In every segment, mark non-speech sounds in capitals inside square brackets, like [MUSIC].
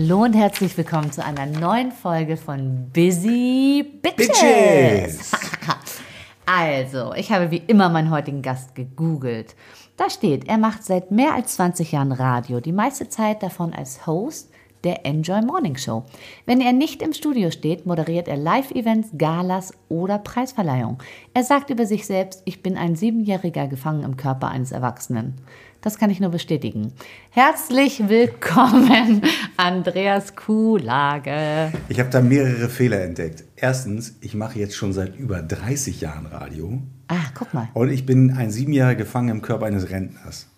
Hallo und herzlich willkommen zu einer neuen Folge von Busy Bitches. Bitches. [LAUGHS] also, ich habe wie immer meinen heutigen Gast gegoogelt. Da steht, er macht seit mehr als 20 Jahren Radio, die meiste Zeit davon als Host der Enjoy Morning Show. Wenn er nicht im Studio steht, moderiert er Live-Events, Galas oder Preisverleihungen. Er sagt über sich selbst, ich bin ein Siebenjähriger gefangen im Körper eines Erwachsenen. Das kann ich nur bestätigen. Herzlich willkommen, [LAUGHS] Andreas Kuhlage. Ich habe da mehrere Fehler entdeckt. Erstens, ich mache jetzt schon seit über 30 Jahren Radio. Ah, guck mal. Und ich bin ein Siebenjähriger gefangen im Körper eines Rentners.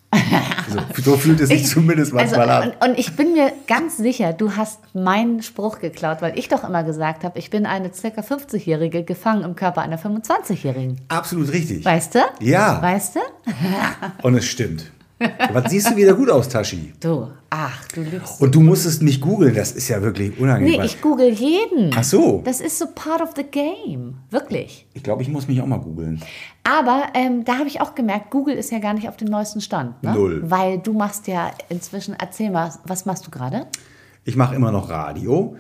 So, so fühlt es sich [LAUGHS] zumindest manchmal also, an. Und, und ich bin mir ganz sicher, du hast meinen Spruch geklaut, weil ich doch immer gesagt habe, ich bin eine circa 50-Jährige gefangen im Körper einer 25-Jährigen. Absolut richtig. Weißt du? Ja. Weißt du? Und es stimmt. Was siehst du wieder gut aus, Tashi? Du, ach, du lügst. Und du musstest mich googeln, das ist ja wirklich unangenehm. Nee, ich google jeden. Ach so. Das ist so part of the game. Wirklich. Ich glaube, ich muss mich auch mal googeln. Aber ähm, da habe ich auch gemerkt, Google ist ja gar nicht auf dem neuesten Stand. Ne? Null. Weil du machst ja inzwischen, erzähl mal, was machst du gerade? Ich mache immer noch Radio.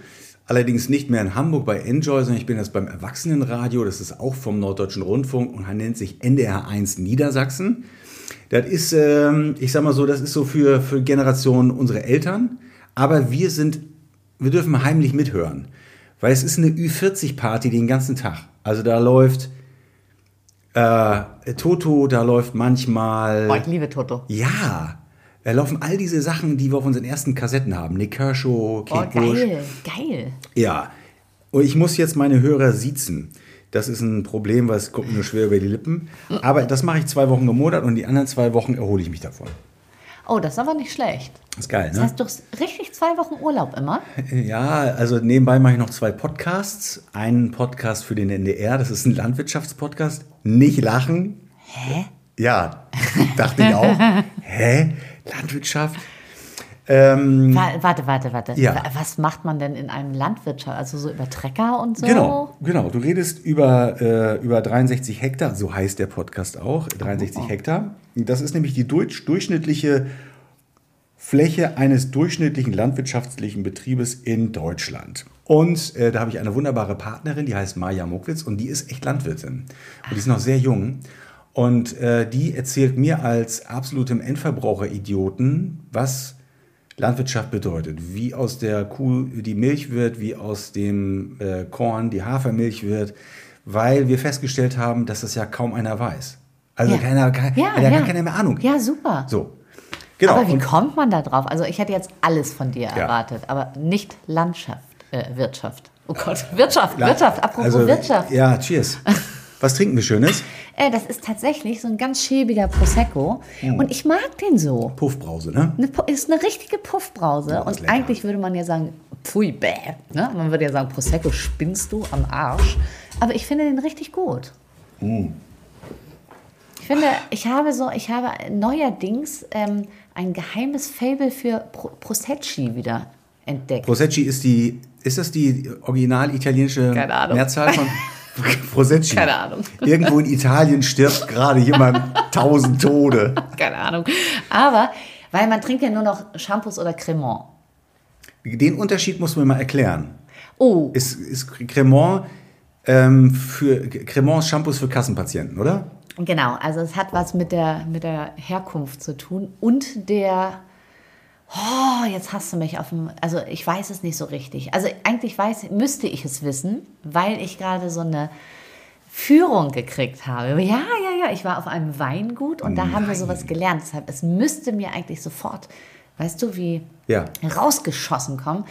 Allerdings nicht mehr in Hamburg bei Enjoy, sondern ich bin jetzt beim Erwachsenenradio. Das ist auch vom Norddeutschen Rundfunk und nennt sich NDR 1 Niedersachsen. Das ist, ähm, ich sag mal so, das ist so für, für Generationen unsere Eltern. Aber wir sind, wir dürfen heimlich mithören. Weil es ist eine Ü40-Party den ganzen Tag. Also da läuft äh, Toto, da läuft manchmal. Oh, ich liebe Toto. Ja, da laufen all diese Sachen, die wir auf unseren ersten Kassetten haben. Nick Kershaw, Oh, Kate Bush. geil, geil. Ja, und ich muss jetzt meine Hörer siezen. Das ist ein Problem, weil es kommt mir nur schwer über die Lippen. Aber das mache ich zwei Wochen im Monat und die anderen zwei Wochen erhole ich mich davon. Oh, das ist aber nicht schlecht. Das ist geil, Das ne? heißt, du hast richtig zwei Wochen Urlaub immer. Ja, also nebenbei mache ich noch zwei Podcasts. Einen Podcast für den NDR, das ist ein Landwirtschaftspodcast. Nicht lachen. Hä? Ja, dachte ich auch. [LAUGHS] Hä? Landwirtschaft? Ähm, Wa- Warte, warte, warte. Ja. Wa- Was macht man denn in einem Landwirtschaft? Also so über Trecker und so? Genau, genau. Du redest über, äh, über 63 Hektar, so heißt der Podcast auch, 63 Hektar. Das ist nämlich die durch, durchschnittliche Fläche eines durchschnittlichen landwirtschaftlichen Betriebes in Deutschland. Und äh, da habe ich eine wunderbare Partnerin, die heißt Maja Mokwitz und die ist echt Landwirtin. Und die ist noch sehr jung. Und äh, die erzählt mir als absolutem Endverbraucher-Idioten, was Landwirtschaft bedeutet. Wie aus der Kuh die Milch wird, wie aus dem äh, Korn die Hafermilch wird, weil wir festgestellt haben, dass das ja kaum einer weiß. Also Ja. keiner, kein, Ja, hat ja ja. gar keiner mehr Ahnung. Ja, super. So. Genau. Aber wie Und- kommt man da drauf? Also ich hätte jetzt alles von dir Ja. erwartet, aber nicht Landschaft, äh, Wirtschaft. Oh Gott, Wirtschaft, Wirtschaft, apropos also, Wirtschaft. Ja, cheers. [LAUGHS] Was trinken wir Schönes? Äh, das ist tatsächlich so ein ganz schäbiger Prosecco und ich mag den so. Puffbrause, ne? Eine, ist eine richtige Puffbrause Oh, und lecker. eigentlich würde man ja sagen, pfui, bäh. Ne? Man würde ja sagen, Prosecco spinnst du am Arsch. Aber ich finde den richtig gut. Mm. Ich finde, ich habe so, ich habe neuerdings ähm, ein geheimes Fable für Pro Prosecci wieder entdeckt. Prosecci ist die, ist das die original italienische. Mehrzahl von [LAUGHS] [LAUGHS] Prosecci? Keine Ahnung. Irgendwo in Italien stirbt gerade jemand [LAUGHS] tausend Tode. Keine Ahnung. Aber, weil man trinkt ja nur noch Shampoos oder Cremant. Den Unterschied muss man mal erklären. Oh, Ist, ist Cremant ähm, für Cremant Shampoos für Kassenpatienten, oder? Genau, also es hat was mit der, mit der Herkunft zu tun und der. Oh, jetzt hast du mich auf dem. Also ich weiß es nicht so richtig. Also eigentlich weiß, müsste ich es wissen, weil ich gerade so eine Führung gekriegt habe. Ja, ja, ja. Ich war auf einem Weingut und da haben wir sowas gelernt. Deshalb, es müsste mir eigentlich sofort, weißt du, wie Ja. rausgeschossen kommen.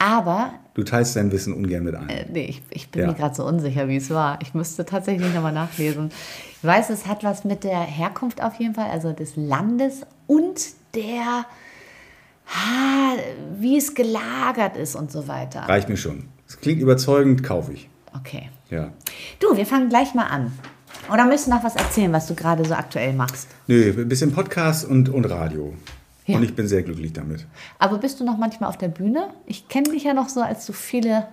Aber Du teilst dein Wissen ungern mit ein. äh, nee, ich, ich bin Ja. mir gerade so unsicher, wie es war. Ich müsste tatsächlich nochmal nachlesen. Ich weiß, es hat was mit der Herkunft auf jeden Fall, also des Landes und der, ah, wie es gelagert ist und so weiter. Reicht mir schon. Es klingt überzeugend, kaufe ich. Okay. Ja. Du, wir fangen gleich mal an. Oder möchtest du noch was erzählen, was du gerade so aktuell machst? Nö, ein bisschen Podcast und, und Radio. Ja. Und ich bin sehr glücklich damit. Aber bist du noch manchmal auf der Bühne? Ich kenne dich ja noch so, als du viele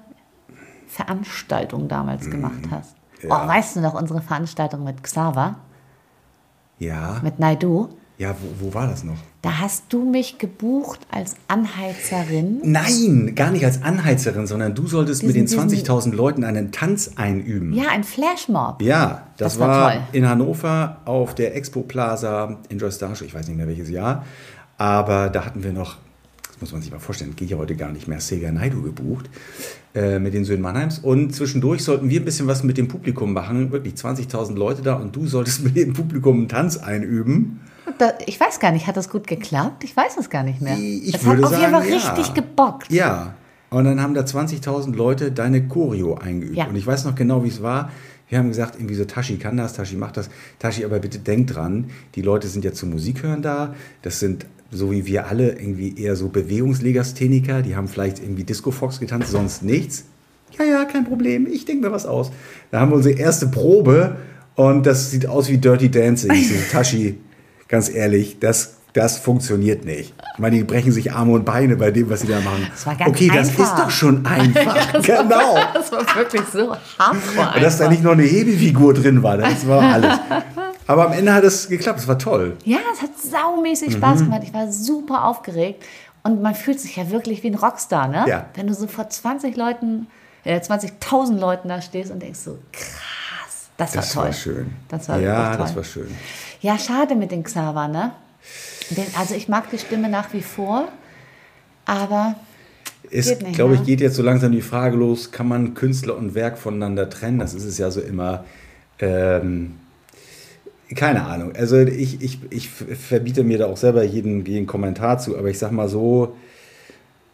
Veranstaltungen damals gemacht hast. Mhm. ja. Oh, weißt du noch unsere Veranstaltung mit Xaver, Ja. mit Naidu? Ja, wo, wo war das noch? Da hast du mich gebucht als Anheizerin. Nein, gar nicht als Anheizerin, sondern du solltest mit den Diesen- diesen- 20.000 Leuten einen Tanz einüben. Ja, ein Flashmob. Ja, das, Das war war, in Hannover auf der Expo Plaza Star Show, ich weiß nicht mehr welches Jahr, aber da hatten wir noch, das muss man sich mal vorstellen, geht ja heute gar nicht mehr, Sega Naidu gebucht äh, mit den Söhnen Mannheims und zwischendurch sollten wir ein bisschen was mit dem Publikum machen, wirklich 20.000 Leute da und du solltest [LAUGHS] mit dem Publikum einen Tanz einüben. Da, ich weiß gar nicht, hat das gut geklappt? Ich weiß es gar nicht mehr. Ich es würde hat auf jeden Fall ja. richtig gebockt. Ja, und dann haben da 20.000 Leute deine Choreo eingeübt. Ja. Und ich weiß noch genau, wie es war. Wir haben gesagt, irgendwie so, Tashi kann das, Tashi macht das. Tashi, aber bitte denk dran, die Leute sind ja zum Musik hören da. Das sind, so wie wir alle, irgendwie eher so Bewegungslegastheniker. Die haben vielleicht irgendwie Disco Fox getanzt, sonst nichts. Ja, ja, kein Problem, ich denke mir was aus. Da haben wir unsere erste Probe und das sieht aus wie Dirty Dancing. So, Tashi, ganz ehrlich, das, das funktioniert nicht. Ich meine, die brechen sich Arme und Beine bei dem, was sie da machen. Das war ganz okay, das einfach. ist doch schon einfach. [LAUGHS] genau. Das war wirklich so hardcore. Und dass da nicht noch eine Hebefigur drin war, das war alles. Aber am Ende hat es geklappt, es war toll. Ja, es hat saumäßig Mhm. Spaß gemacht. Ich war super aufgeregt. Und man fühlt sich ja wirklich wie ein Rockstar, ne? Ja. Wenn du so vor 20 Leuten, äh, 20.000 Leuten da stehst und denkst so, krass, das, Das war toll. war schön. Das war ja, das war schön. Ja, schade mit den Xaver, ne? Also ich mag die Stimme nach wie vor, aber Es, glaube ich, ne? geht jetzt so langsam die Frage los, kann man Künstler und Werk voneinander trennen? Das ist es ja so immer. Ähm, keine Ahnung. Also ich, ich, ich verbiete mir da auch selber jeden, jeden Kommentar zu, aber ich sag mal so,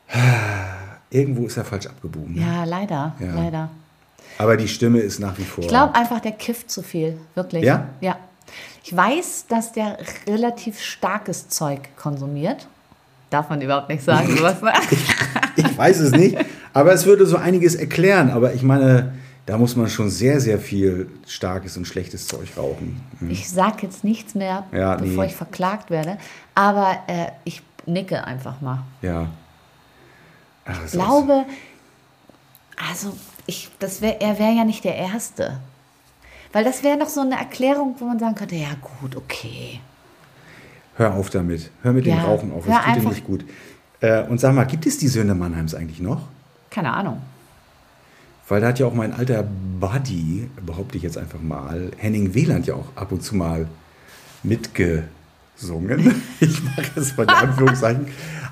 [SIGHS] irgendwo ist er falsch abgebogen. ne? ja, leider, Ja. leider. Aber die Stimme ist nach wie vor. Ich glaube einfach, der kifft zu viel, wirklich. Ja? Ja. Ich weiß, dass der relativ starkes Zeug konsumiert. Darf man überhaupt nicht sagen, [LAUGHS] sowas. ne? Ich weiß es nicht, aber es würde so einiges erklären. Aber ich meine, da muss man schon sehr, sehr viel starkes und schlechtes Zeug rauchen. Ich sage jetzt nichts mehr, Ja, bevor nee. ich verklagt werde. Aber äh, ich nicke einfach mal. Ja. Ach, Ich glaube, also ich, das wär, er wäre ja nicht der Erste. Weil das wäre noch so eine Erklärung, wo man sagen könnte, ja gut, okay. Hör auf damit. Hör mit dem Ja, Rauchen auf. Das tut dir einfach- nicht gut. Äh, und sag mal, gibt es die Söhne Mannheims eigentlich noch? Keine Ahnung. Weil da hat ja auch mein alter Buddy, behaupte ich jetzt einfach mal, Henning Wieland ja auch ab und zu mal mitgesungen. [LAUGHS] Ich mache jetzt mal die Anführungszeichen.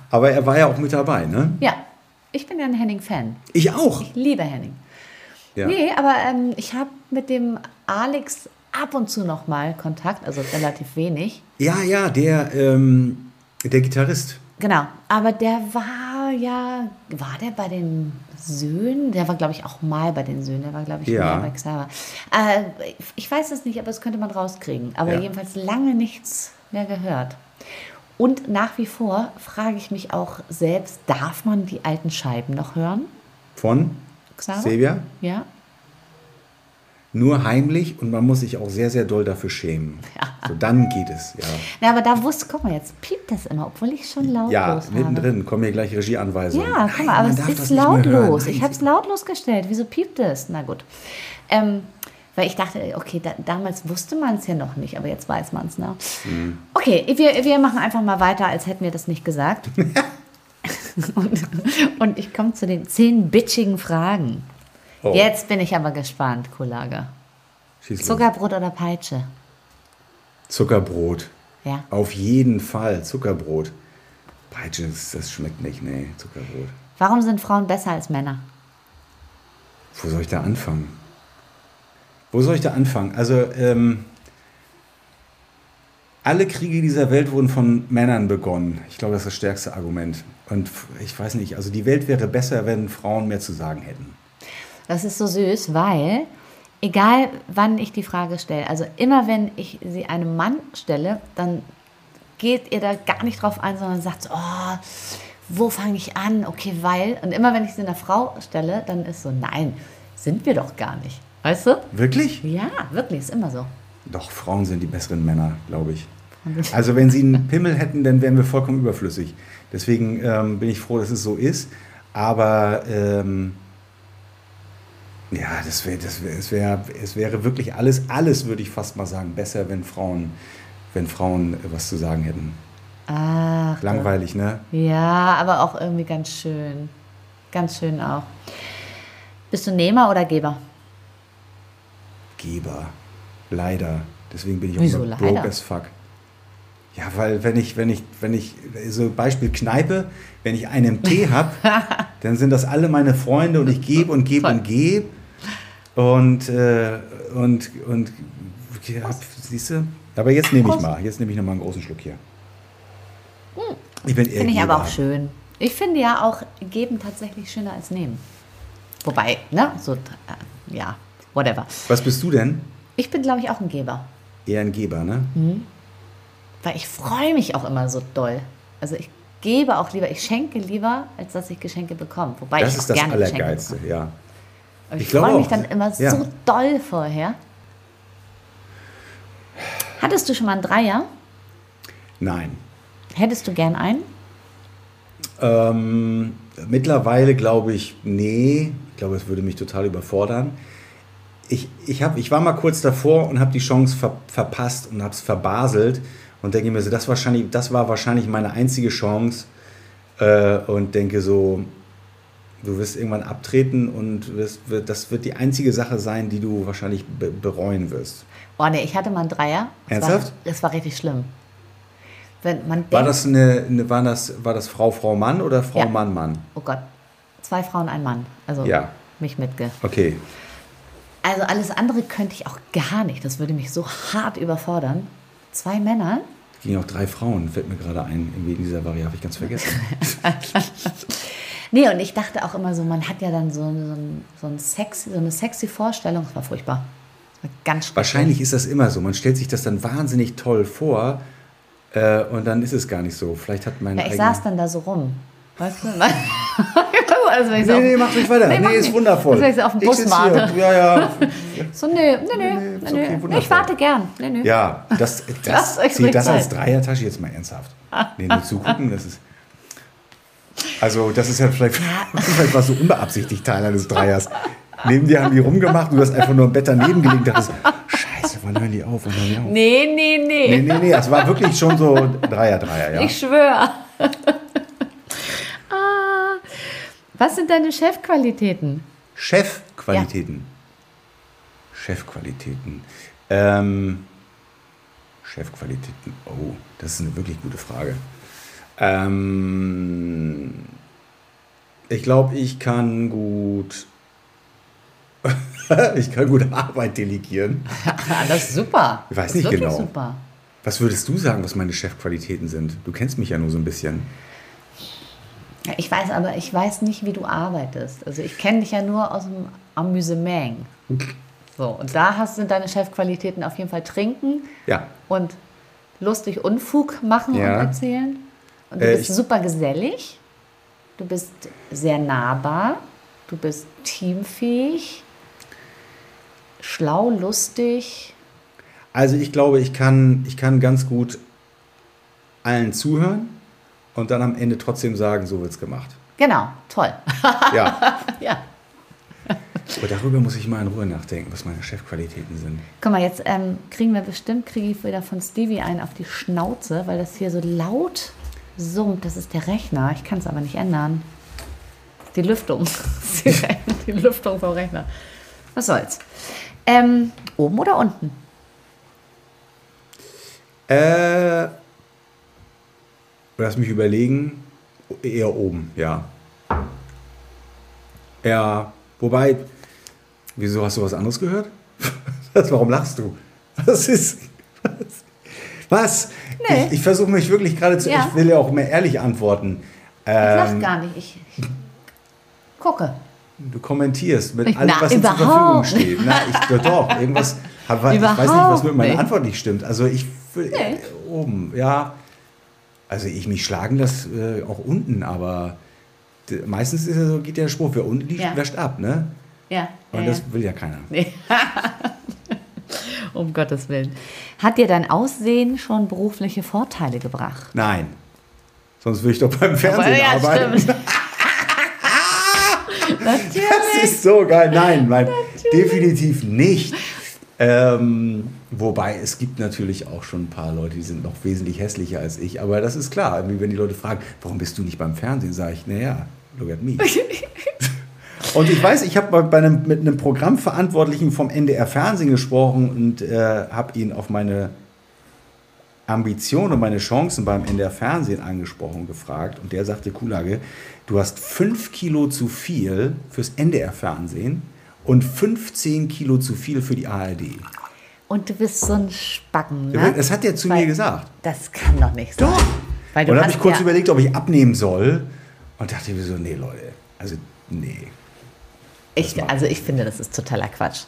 Aber er war ja auch mit dabei, ne? Ja, ich bin ja ein Henning-Fan. Ich auch. Ich liebe Henning. Ja. Nee, aber ähm, ich habe mit dem Alex ab und zu noch mal Kontakt, also relativ wenig. Ja, ja, der, ähm, der Gitarrist. Genau, aber der war ja, war der bei den Söhnen? Der war, glaube ich, auch mal bei den Söhnen. Der war, glaube ich, Ja. bei Xaver. Äh, ich weiß es nicht, aber das könnte man rauskriegen. Aber Ja. jedenfalls lange nichts mehr gehört. Und nach wie vor frage ich mich auch selbst, darf man die alten Scheiben noch hören? Von Xaver? Silvia. Ja. Nur heimlich und man muss sich auch sehr, sehr doll dafür schämen. [LAUGHS] So, dann geht es, ja. Na, aber da wusste, guck mal, jetzt piept das immer, obwohl ich schon lautlos Ja, mittendrin kommen hier gleich Regieanweisungen. Ja, guck mal, aber es ist lautlos. Ich habe es lautlos gestellt. Wieso piept es? Na gut. Ähm, weil ich dachte, okay, da, damals wusste man es ja noch nicht, aber jetzt weiß man es. Ne? Mhm. Okay, wir, wir machen einfach mal weiter, als hätten wir das nicht gesagt. [LAUGHS] und, und ich komme zu den zehn bitchigen Fragen. Oh, Jetzt bin ich aber gespannt, los. Zuckerbrot oder Peitsche? Zuckerbrot. Ja. Auf jeden Fall Zuckerbrot. Peitsche, das, das schmeckt nicht, nee, Zuckerbrot. Warum sind Frauen besser als Männer? Wo soll ich da anfangen? Wo soll ich da anfangen? Also, ähm, alle Kriege dieser Welt wurden von Männern begonnen. Ich glaube, das ist das stärkste Argument. Und ich weiß nicht, also die Welt wäre besser, wenn Frauen mehr zu sagen hätten. Das ist so süß, weil egal wann ich die Frage stelle, also immer wenn ich sie einem Mann stelle, dann geht ihr da gar nicht drauf ein, sondern sagt so, oh, wo fange ich an? Okay, weil. Und immer wenn ich sie einer Frau stelle, dann ist so, nein, sind wir doch gar nicht. Weißt du? Wirklich? Ja, wirklich, ist immer so. Doch, Frauen sind die besseren Männer, glaube ich. Also wenn sie einen Pimmel hätten, dann wären wir vollkommen überflüssig. Deswegen ähm, bin ich froh, dass es so ist. Aber ähm, ja, das wäre, das wär, es, wär, es wäre wirklich alles, alles würde ich fast mal sagen, besser, wenn Frauen wenn Frauen was zu sagen hätten. Ach, Langweilig, ne? ja, aber auch irgendwie ganz schön. Ganz schön auch. Bist du Nehmer oder Geber? Geber. Leider. Deswegen bin ich auch Wieso immer leider? broke as fuck. Ja, weil wenn ich, wenn ich, wenn ich, so Beispiel Kneipe, wenn ich einen Tee [LAUGHS] habe, dann sind das alle meine Freunde und ich gebe und gebe und gebe. Und, äh, und, und, ja, siehst du? Aber jetzt nehme ich mal, jetzt nehme ich nochmal einen großen Schluck hier. Ich bin Finde ich aber auch schön. Ich finde ja auch geben tatsächlich schöner als nehmen. Wobei, ne, so, äh, ja, whatever. Was bist du denn? Ich bin, glaube ich, auch ein Geber. Eher ein Geber, ne? Weil ich freue mich auch immer so doll. Also ich gebe auch lieber, ich schenke lieber, als dass ich Geschenke bekomme. Wobei Das ich ist auch das gerne Geschenke Allergeilste, bekomme. ja. Aber Ich ich, freue mich dann immer Ja. so doll vorher. Hattest du schon mal einen Dreier? Nein. Hättest du gern einen? Ähm, mittlerweile glaube ich, nee. Ich glaube, es würde mich total überfordern. Ich, ich, hab, ich war mal kurz davor und habe die Chance ver, verpasst und habe es verbaselt und denke mir so, das, wahrscheinlich, das war wahrscheinlich meine einzige Chance äh, und denke so, du wirst irgendwann abtreten und wirst, wird, das wird die einzige Sache sein, die du wahrscheinlich be bereuen wirst. Oh nee, ich hatte mal einen Dreier. Ernsthaft? War, es war richtig schlimm. Wenn man War denkt, das, eine, eine, war das, war das Frau, Frau, Mann oder Frau, Ja. Mann, Mann? oh Gott, zwei Frauen, ein Mann. Also Ja. mich mitge. Okay. Also alles andere könnte ich auch gar nicht. Das würde mich so hart überfordern. Zwei Männer? Ging auch drei Frauen, fällt mir gerade ein, in dieser Variante, habe ich ganz vergessen. [LAUGHS] Nee, und ich dachte auch immer so, man hat ja dann so, so, ein, so, ein sexy, so eine sexy Vorstellung. Das war furchtbar. Das war ganz. Wahrscheinlich ist das immer so. Man stellt sich das dann wahnsinnig toll vor äh, und dann ist es gar nicht so. Vielleicht hat mein Ja, ich saß dann da so rum. Weißt du? [LAUGHS] also, ich Nee, nee, mach ruhig weiter. Nee, mach ist nicht. wundervoll. Also, ich so auf dem Ich Bus hier. Ja, ja. [LAUGHS] [LAUGHS] So, nö, nö, nö, nö, nö. wundervoll. ich warte gern. Nö, nö. Ja, [LAUGHS] das, das, euch zählt das als. Dreiertasche jetzt mal ernsthaft. Nee, nur zugucken, das ist. Also, das ist ja vielleicht, [LAUGHS] vielleicht war so unbeabsichtigt Teil eines Dreiers. Neben dir haben die rumgemacht, du hast einfach nur im Bett daneben gelegen und dachtest, Scheiße, wann hören die auf? Wann hören die auf? Nee, nee, nee. Nee, nee, nee, es war wirklich schon so Dreier, Dreier, ja. Ich schwöre. ah, was sind deine Chefqualitäten? Chefqualitäten. Chefqualitäten. Ähm, Chefqualitäten. Oh, das ist eine wirklich gute Frage. Ähm, ich glaube, ich kann gut. [LAUGHS] ich kann gut Arbeit delegieren. [LAUGHS] das ist super. Ich weiß das nicht genau. super. Was würdest du sagen, was meine Chefqualitäten sind? Du kennst mich ja nur so ein bisschen. Ich weiß aber, ich weiß nicht, wie du arbeitest. Also ich kenne dich ja nur aus dem Amüsement. So, und da hast, sind deine Chefqualitäten auf jeden Fall trinken Ja. und lustig Unfug machen Ja. und erzählen. Und du Äh, bist super gesellig. Du bist sehr nahbar. Du bist teamfähig. Schlau, lustig. Also ich glaube, ich kann, ich kann ganz gut allen zuhören und dann am Ende trotzdem sagen, so wird's gemacht. Genau, toll. Ja, [LAUGHS] ja. Aber darüber muss ich mal in Ruhe nachdenken, was meine Chefqualitäten sind. Guck mal, jetzt ähm, kriegen wir bestimmt, kriege ich wieder von Stevie einen auf die Schnauze, weil das hier so laut summt. Das ist der Rechner. Ich kann es aber nicht ändern. Die Lüftung. [LAUGHS] die, Lüftung vom Rechner. Was soll's. Ähm, oben oder unten? Äh, lass mich überlegen, eher oben, ja. Ja, wobei, wieso hast du was anderes gehört? [LAUGHS] Was, warum lachst du? Was ist, was? was? Nee. Ich, ich versuche mich wirklich gerade zu, Ja. ich will ja auch mehr ehrlich antworten. Ich lach Ähm, gar nicht. Ich, ich gucke. Du kommentierst mit Ich- allem, na, was dir zur Verfügung steht. Na, ich, doch, doch, irgendwas. Aber ich weiß nicht, was mit meiner nicht. Antwort nicht stimmt. Also ich Nee. oben, ja. Also ich mich schlagen das äh, auch unten, aber meistens ist ja so, geht der Spruch, wer unten liegt, Ja. wäscht ab, ne? Ja. Und ja, das will ja keiner. ja. [LAUGHS] um Gottes Willen. Hat dir dein Aussehen schon berufliche Vorteile gebracht? Nein. Sonst würde ich doch beim Fernsehen ja, arbeiten. stimmt. [LAUGHS] Natürlich. Das ist so geil. Nein, nein, definitiv nicht. Ähm, wobei es gibt natürlich auch schon ein paar Leute, die sind noch wesentlich hässlicher als ich. Aber das ist klar. Wenn die Leute fragen, warum bist du nicht beim Fernsehen, sage ich, naja, look at me. [LAUGHS] und ich weiß, ich habe bei einem, mit einem Programmverantwortlichen vom NDR Fernsehen gesprochen und äh, habe ihn auf meine Ambitionen und meine Chancen beim NDR Fernsehen angesprochen und gefragt. Und der sagte, Kulage, du hast fünf Kilo zu viel fürs NDR Fernsehen und 15 Kilo zu viel für die ARD. Und du bist so ein Spacken, ne? Das hat er zu Weil mir gesagt. Das kann doch nicht sein. Doch. Weil du und dann habe ich kurz ja, überlegt, ob ich abnehmen soll. Und dachte mir so, nee, Leute, also nee. Ich, also ich finde, das ist totaler Quatsch.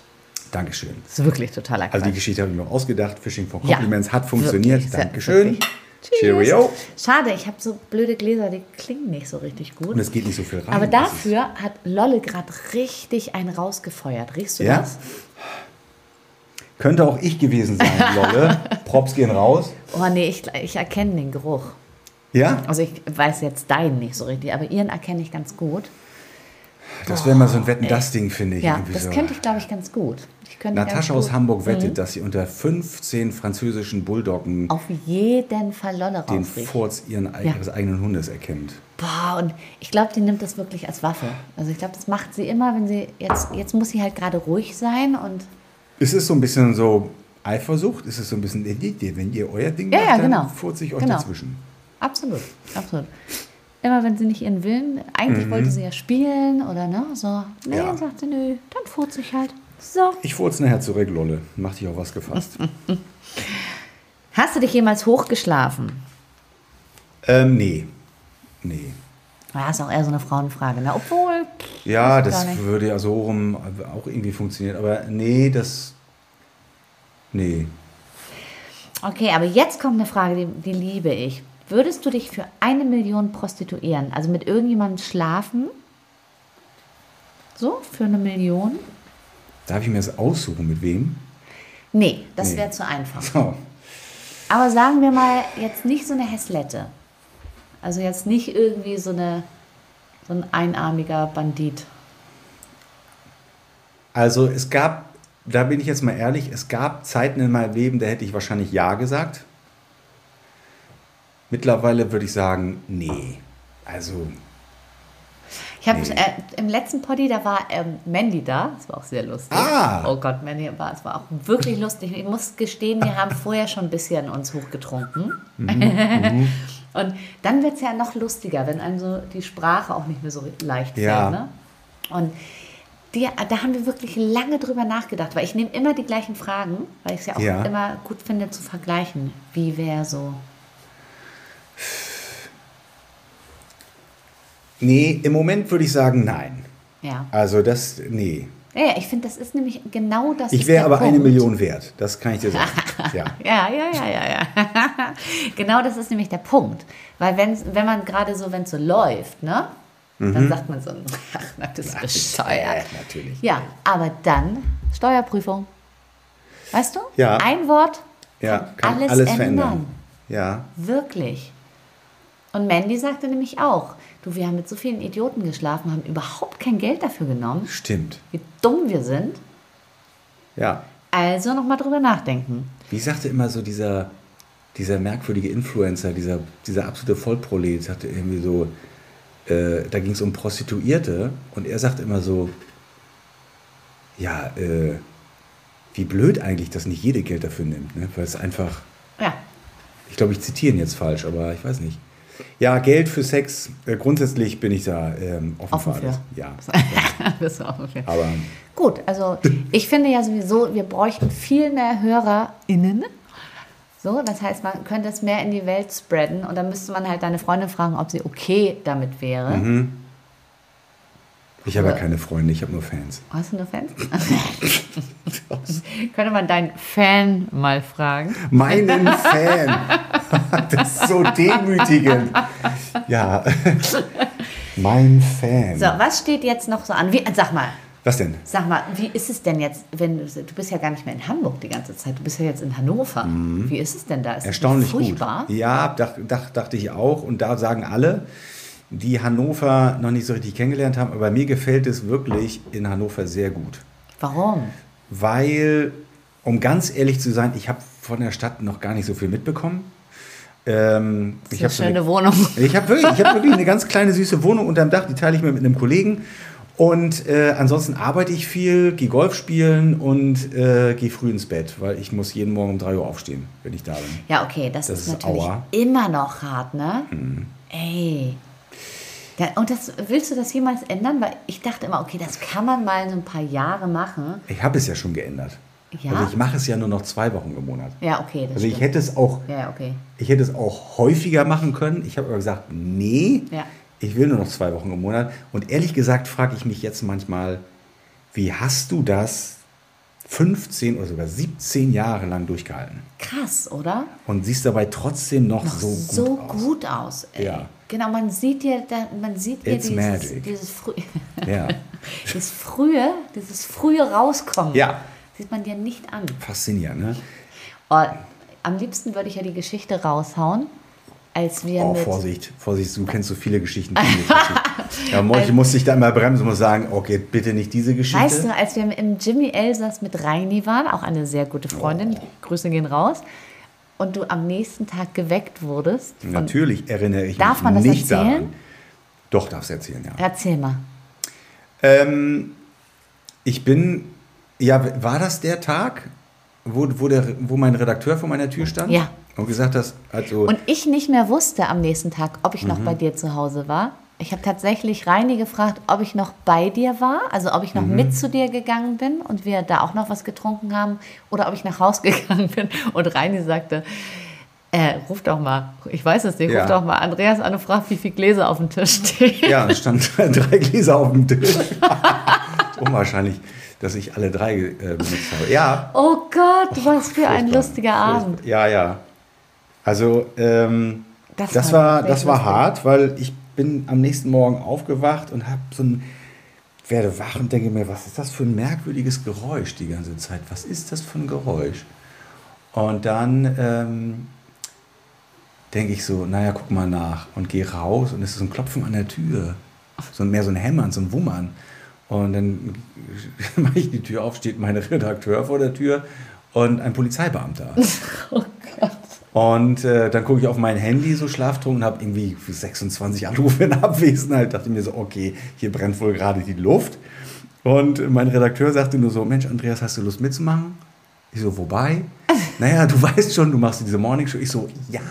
Dankeschön. Das ist wirklich totaler Quatsch. Also die Geschichte habe ich mir auch ausgedacht. Fishing for Ja, Compliments hat funktioniert. wirklich, Dankeschön. wirklich. Cheerio. Schade, ich habe so blöde Gläser, die klingen nicht so richtig gut. Und es geht nicht so viel rein. Aber dafür hat Lolle gerade richtig einen rausgefeuert. Riechst du Ja? das? Könnte auch ich gewesen sein, [LAUGHS] Lolle. Props gehen raus. Oh nee, ich, ich erkenne den Geruch. Ja? Also ich weiß jetzt deinen nicht so richtig, aber ihren erkenne ich ganz gut. Das wäre mal so ein Wetten-Das-Ding, finde ich. Ja, das so. könnte ich, glaube ich, ganz gut. Ich Natascha gut aus Hamburg wettet, dass sie unter 15 französischen Bulldoggen auf jeden Fall Lolle den. Furz ihren, Ja. ihres eigenen Hundes erkennt. Boah, und ich glaube, die nimmt das wirklich als Waffe. Also ich glaube, das macht sie immer, wenn sie jetzt, jetzt muss sie halt gerade ruhig sein und Ist es so ein bisschen so Eifersucht? Ist es so ein bisschen, wenn ihr euer Ding Ja, macht, ja, dann genau. furze ich euch Genau. dazwischen? absolut, absolut. Immer wenn sie nicht ihren Willen, eigentlich wollte sie ja spielen oder ne, so, nee, Mhm. Ja. sagt sie, nö, dann furze ich halt. So. Ich furze nachher zurück, Lolle. Mach dich auf was gefasst. [LAUGHS] Hast du dich jemals hochgeschlafen? ähm, nee. Nee. Ja, ist auch eher so eine Frauenfrage, ne? Obwohl, Ja, das würde ja so rum auch irgendwie funktionieren. Aber nee, das. Nee. okay, aber jetzt kommt eine Frage, die, die liebe ich. Würdest du dich für eine Million prostituieren? Also mit irgendjemandem schlafen? So, für eine Million? Darf ich mir das aussuchen, mit wem? Nee, das Nee. wäre zu einfach. So. Aber sagen wir mal, jetzt nicht so eine Häslette. Also jetzt nicht irgendwie so, eine, so ein einarmiger Bandit. Also es gab, da bin ich jetzt mal ehrlich, es gab Zeiten in meinem Leben, da hätte ich wahrscheinlich Ja gesagt. Mittlerweile würde ich sagen, nee. Also, Ich habe Nee. äh, im letzten Poddy, da war ähm, Mandy da. Das war auch sehr lustig. Ah. Oh Gott, Mandy war, es war auch wirklich lustig. Ich muss gestehen, wir haben vorher schon ein bisschen uns hochgetrunken. Mhm, [LAUGHS] Und dann wird es ja noch lustiger, wenn einem so die Sprache auch nicht mehr so leicht fällt. Ja. Ne? Und die, da haben wir wirklich lange drüber nachgedacht, weil ich nehme immer die gleichen Fragen, weil ich es ja auch Ja. immer gut finde zu vergleichen. Wie wäre so. Nee, im Moment würde ich sagen, nein. Ja, Also das, nee. ja ja, ich finde, das ist nämlich genau das. Ich wäre aber eine Punkt. Million wert. Das kann ich dir sagen. [LAUGHS] Ja. Ja, ja, ja, ja, ja. [LAUGHS] genau das ist nämlich der Punkt. Weil wenn's, wenn man gerade so, wenn es so läuft, ne? Dann sagt man so, [LAUGHS] ach, na, das ist bescheuert. Äh, natürlich. Ja, aber dann Steuerprüfung. Weißt du? Ja. Ein Wort Ja, kann alles, alles ändern. verändern. Ja. Wirklich. Und Mandy sagte nämlich auch, du, wir haben mit so vielen Idioten geschlafen, haben überhaupt kein Geld dafür genommen, Stimmt. wie dumm wir sind. Ja. Also nochmal drüber nachdenken. Wie sagte immer so dieser, dieser merkwürdige Influencer, dieser, dieser absolute Vollprolet, sagte irgendwie so, äh, da ging es um Prostituierte und er sagte immer so, ja, äh, wie blöd eigentlich, dass nicht jede Geld dafür nimmt, ne? weil es einfach, Ja, ich glaube, ich zitiere ihn jetzt falsch, aber ich weiß nicht. Ja, Geld für Sex, äh, grundsätzlich bin ich da ähm, offen, Offen für alles. [LAUGHS] für. Ja, das war auch okay. aber Gut, also ich finde ja sowieso, wir bräuchten viel mehr HörerInnen. So, das heißt, man könnte es mehr in die Welt spreaden und dann müsste man halt deine Freundin fragen, ob sie okay damit wäre. Mhm. Ich habe ja keine Freunde, ich habe nur Fans. Hast du nur Fans? [LAUGHS] [LAUGHS] könnte man deinen Fan mal fragen? Meinen Fan. [LAUGHS] Das ist so demütigend. Ja. Mein Fan. So, was steht jetzt noch so an? Wie, sag mal, Was denn? sag mal, wie ist es denn jetzt, wenn du, du bist ja gar nicht mehr in Hamburg die ganze Zeit, du bist ja jetzt in Hannover. Wie ist es denn da? Ist Mhm. Erstaunlich furchtbar? gut. Ja, dach, dach, dachte ich auch. Und da sagen alle, die Hannover noch nicht so richtig kennengelernt haben, aber mir gefällt es wirklich in Hannover sehr gut. Warum? Weil um ganz ehrlich zu sein, ich habe von der Stadt noch gar nicht so viel mitbekommen. Ähm, Das ich ist habe eine so schöne eine, Wohnung. [LAUGHS] ich habe wirklich, ich hab wirklich eine ganz kleine süße Wohnung unterm Dach, die teile ich mir mit einem Kollegen. Und äh, ansonsten arbeite ich viel, gehe Golf spielen und äh, gehe früh ins Bett, weil ich muss jeden Morgen um 3 Uhr aufstehen, wenn ich da bin. Ja, okay, das, Das ist ist natürlich Aua. immer noch hart, ne? Ey. Ja, und das, willst du das jemals ändern? Weil ich dachte immer, okay, das kann man mal so ein paar Jahre machen. Ich habe es ja schon geändert. Ja? Also ich mache es ja nur noch zwei Wochen im Monat. Ja, okay, Also ich stimmt. hätte es auch ja, okay. Ich hätte es auch häufiger machen können. Ich habe aber gesagt, nee, Ja. ich will nur noch zwei Wochen im Monat. Und ehrlich gesagt frage ich mich jetzt manchmal, wie hast du das 15 oder sogar 17 Jahre lang durchgehalten? Krass, oder? Und siehst dabei trotzdem noch, Noch so gut so aus. gut aus. ey. Ja. Genau, man sieht ja, man sieht ja dieses, magic. dieses, frü Ja, [LAUGHS] dieses frühe, dieses frühe Rauskommen. Ja. Sieht man dir nicht an. faszinierend, ne? Oh, am liebsten würde ich ja die Geschichte raushauen, als wir Oh, Vorsicht, Vorsicht, du kennst so viele Geschichten. die [LAUGHS] ja, Molch, muss ich da immer bremsen und sagen, okay, bitte nicht diese Geschichte. Weißt du, als wir im Jimmy Elsass mit Reini waren, auch eine sehr gute Freundin, Grüße gehen raus, und du am nächsten Tag geweckt wurdest. Natürlich erinnere ich Darf mich man das nicht erzählen? daran. Doch, darfst du erzählen, ja. Erzähl mal. Ähm, ich bin, ja, war das der Tag, wo, wo, der, wo mein Redakteur vor meiner Tür stand? Ja. Und gesagt hast, also, Und ich nicht mehr wusste am nächsten Tag, ob ich Mhm. noch bei dir zu Hause war. Ich habe tatsächlich Reini gefragt, ob ich noch bei dir war, also ob ich noch Mhm. mit zu dir gegangen bin und wir da auch noch was getrunken haben oder ob ich nach Haus [LAUGHS] gegangen bin. Und Reini sagte, äh, ruf doch mal, ich weiß es nicht, Ja. ruf doch mal Andreas an und frag, wie viele Gläser auf dem Tisch stehen. ja, es stand [LAUGHS] drei Gläser auf dem Tisch. [LAUGHS] Unwahrscheinlich, dass ich alle drei äh, benutzt habe. Ja, Oh Gott, was für ein lustiger Abend. Ja, ja. Also, ähm, Das das, war war, das war hart, weil ich bin am nächsten Morgen aufgewacht und habe so ein, werde wach und denke mir, was ist das für ein merkwürdiges Geräusch die ganze Zeit? Was ist das für ein Geräusch? Und dann ähm, denke ich so, naja, guck mal nach und gehe raus und es ist so ein Klopfen an der Tür. So mehr so ein Hämmern, so ein Wummern. Und dann [LAUGHS] mache ich die Tür auf, steht mein Redakteur vor der Tür und ein Polizeibeamter. [LAUGHS] Oh Gott. Und äh, dann gucke ich auf mein Handy, so schlaftrunken, und habe irgendwie 26 Anrufe in Abwesenheit. Dachte mir so, okay, hier brennt wohl gerade die Luft. Und mein Redakteur sagte nur so, Mensch, Andreas, hast du Lust mitzumachen? Ich so, wobei? [LAUGHS] Naja, du weißt schon, du machst diese Morning Show. Ich so, ja.